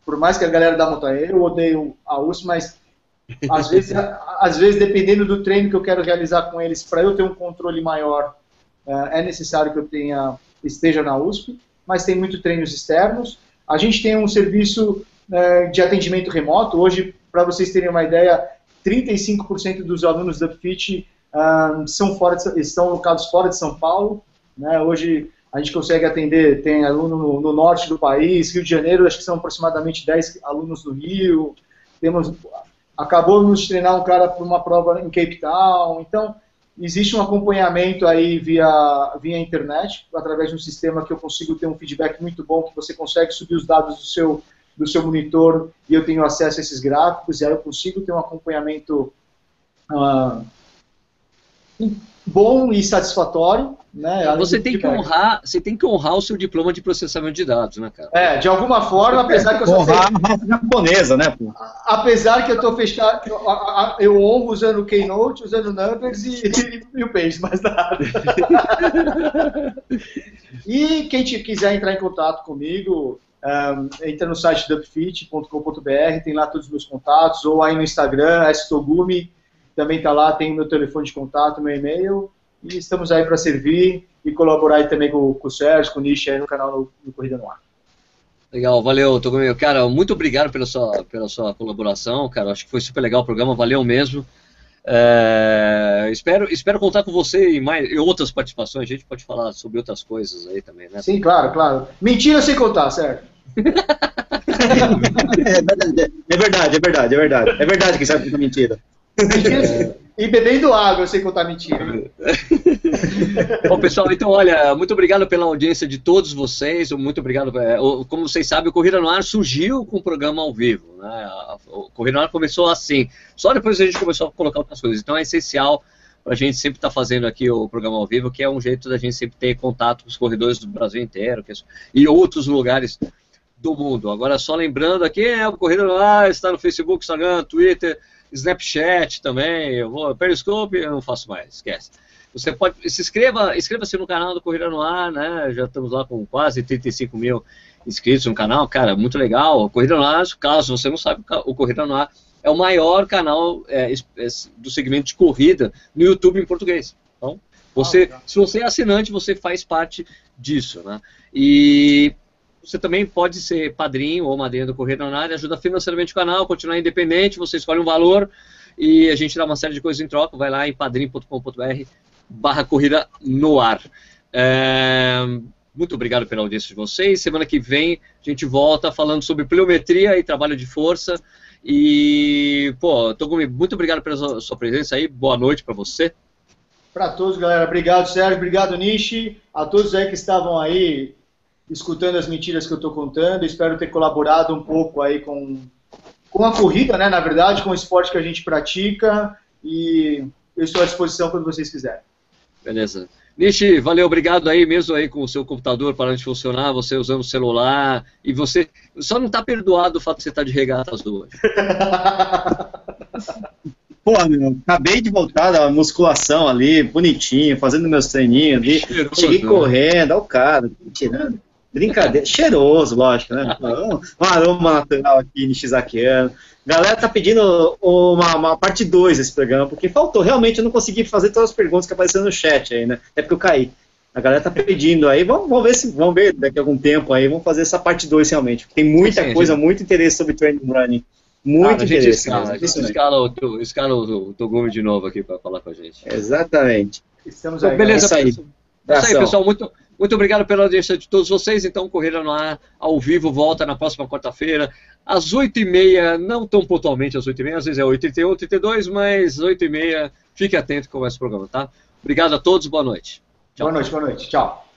Por mais que a galera da Montanha, eu odeio a USP, mas às vezes, às vezes, dependendo do treino que eu quero realizar com eles, para eu ter um controle maior, é, é necessário que eu tenha esteja na USP, mas tem muito treinos externos. A gente tem um serviço é, de atendimento remoto. Hoje, para vocês terem uma ideia, 35% dos alunos da UpFit um, são fora de, estão locados fora de São Paulo. Né? Hoje a gente consegue atender, tem aluno no, no, norte do país, Rio de Janeiro, acho que são aproximadamente 10 alunos no Rio. Temos, acabou de treinar um cara para uma prova em Cape Town. Então, existe um acompanhamento aí via, via internet, através de um sistema que eu consigo ter um feedback muito bom, que você consegue subir os dados do seu do seu monitor e eu tenho acesso a esses gráficos, e aí eu consigo ter um acompanhamento uh, bom e satisfatório. Né, você tem que honrar, você tem que honrar o seu diploma de processamento de dados, né, cara? É, de alguma forma, apesar que eu sou honrar a raça japonesa, né? Pô? Apesar que eu estou fechado, eu honro usando o Keynote, usando Numbers e, e, o Page, mas nada. e quem te quiser entrar em contato comigo, um, entra no site dupfit.com.br, tem lá todos os meus contatos, ou aí no Instagram, stogumi, também está lá, tem meu telefone de contato, meu e-mail, e estamos aí para servir e colaborar aí também com, com o Sérgio, com o Nish aí no canal no, no Corrida no Ar. Legal, valeu, Togumi. Cara, muito obrigado pela sua, pela sua colaboração, cara, acho que foi super legal o programa, valeu mesmo. É, espero, espero contar com você e mais e outras participações. A gente pode falar sobre outras coisas aí também, né? Sim, claro, claro. Mentira sem contar, certo? é, verdade, é verdade, é verdade. É verdade que sabe que é mentira. É... E bebendo água sem contar mentira. Bom, pessoal, então, olha, muito obrigado pela audiência de todos vocês. Muito obrigado. É, como vocês sabem, o Corrida no Ar surgiu com o programa ao vivo. Né? O Corrida no Ar começou assim. Só depois a gente começou a colocar outras coisas. Então é essencial para a gente sempre estar tá fazendo aqui o programa ao vivo, que é um jeito da gente sempre ter contato com os corredores do Brasil inteiro é e outros lugares do mundo. Agora, só lembrando aqui, é o Corrida no Ar está no Facebook, Instagram, Twitter Snapchat também, eu vou, Periscope eu não faço mais, esquece. Você pode, se inscreva, inscreva-se no canal do Corrida no Ar, né? Já estamos lá com quase 35 mil inscritos no canal, cara, muito legal. O Corrida no Ar, caso você não sabe, o Corrida no Ar é o maior canal é, do segmento de corrida no YouTube em português. Então, você, se você é assinante, você faz parte disso, né? E você também pode ser padrinho ou madrinha do Corrida na área, ajuda financeiramente o canal, continuar independente, você escolhe um valor e a gente dá uma série de coisas em troca. Vai lá em padrim.com.br barra corrida no ar. É, muito obrigado pela audiência de vocês. Semana que vem a gente volta falando sobre pliometria e trabalho de força. E, pô, Togumi, muito obrigado pela sua presença aí. Boa noite para você. Para todos, galera. Obrigado, Sérgio. Obrigado, Nishi. A todos aí que estavam aí escutando as mentiras que eu estou contando. Espero ter colaborado um pouco aí com, com a corrida, né, na verdade, com o esporte que a gente pratica. E eu estou à disposição quando vocês quiserem. Beleza. Nishi, valeu, obrigado aí mesmo aí com o seu computador parando de funcionar, você usando o celular, e você só não está perdoado o fato de você estar tá de regata azul hoje. Pô, meu, acabei de voltar da musculação ali, bonitinho, fazendo meus treininhos ali, Cheiroso, cheguei né? correndo, olha o cara, tirando. Brincadeira, cheiroso, lógico, né? Um aroma natural aqui, Nishizakiano. Galera tá pedindo uma, uma parte 2 desse programa, porque faltou. Realmente eu não consegui fazer todas as perguntas que apareceram no chat aí, né? É porque eu caí. A galera tá pedindo aí, vamos, vamos ver se vamos ver daqui a algum tempo aí, vamos fazer essa parte 2 realmente. Tem muita Sim, coisa, gente... muito interesse sobre training running. Muito ah, interesse. Escala, escala, o, escala o, o Togumi de novo aqui para falar com a gente. Exatamente. Estamos aí. Então, beleza, é isso aí. É isso aí, pessoal. Muito, muito obrigado pela audiência de todos vocês. Então, Corrida no Ar, ao vivo, volta na próxima quarta-feira, às 8h30, não tão pontualmente às 8h30, às vezes é 8h31, 32 mas 8h30, fique atento com esse programa, tá? Obrigado a todos, boa noite. Tchau. Boa noite, boa noite. Tchau.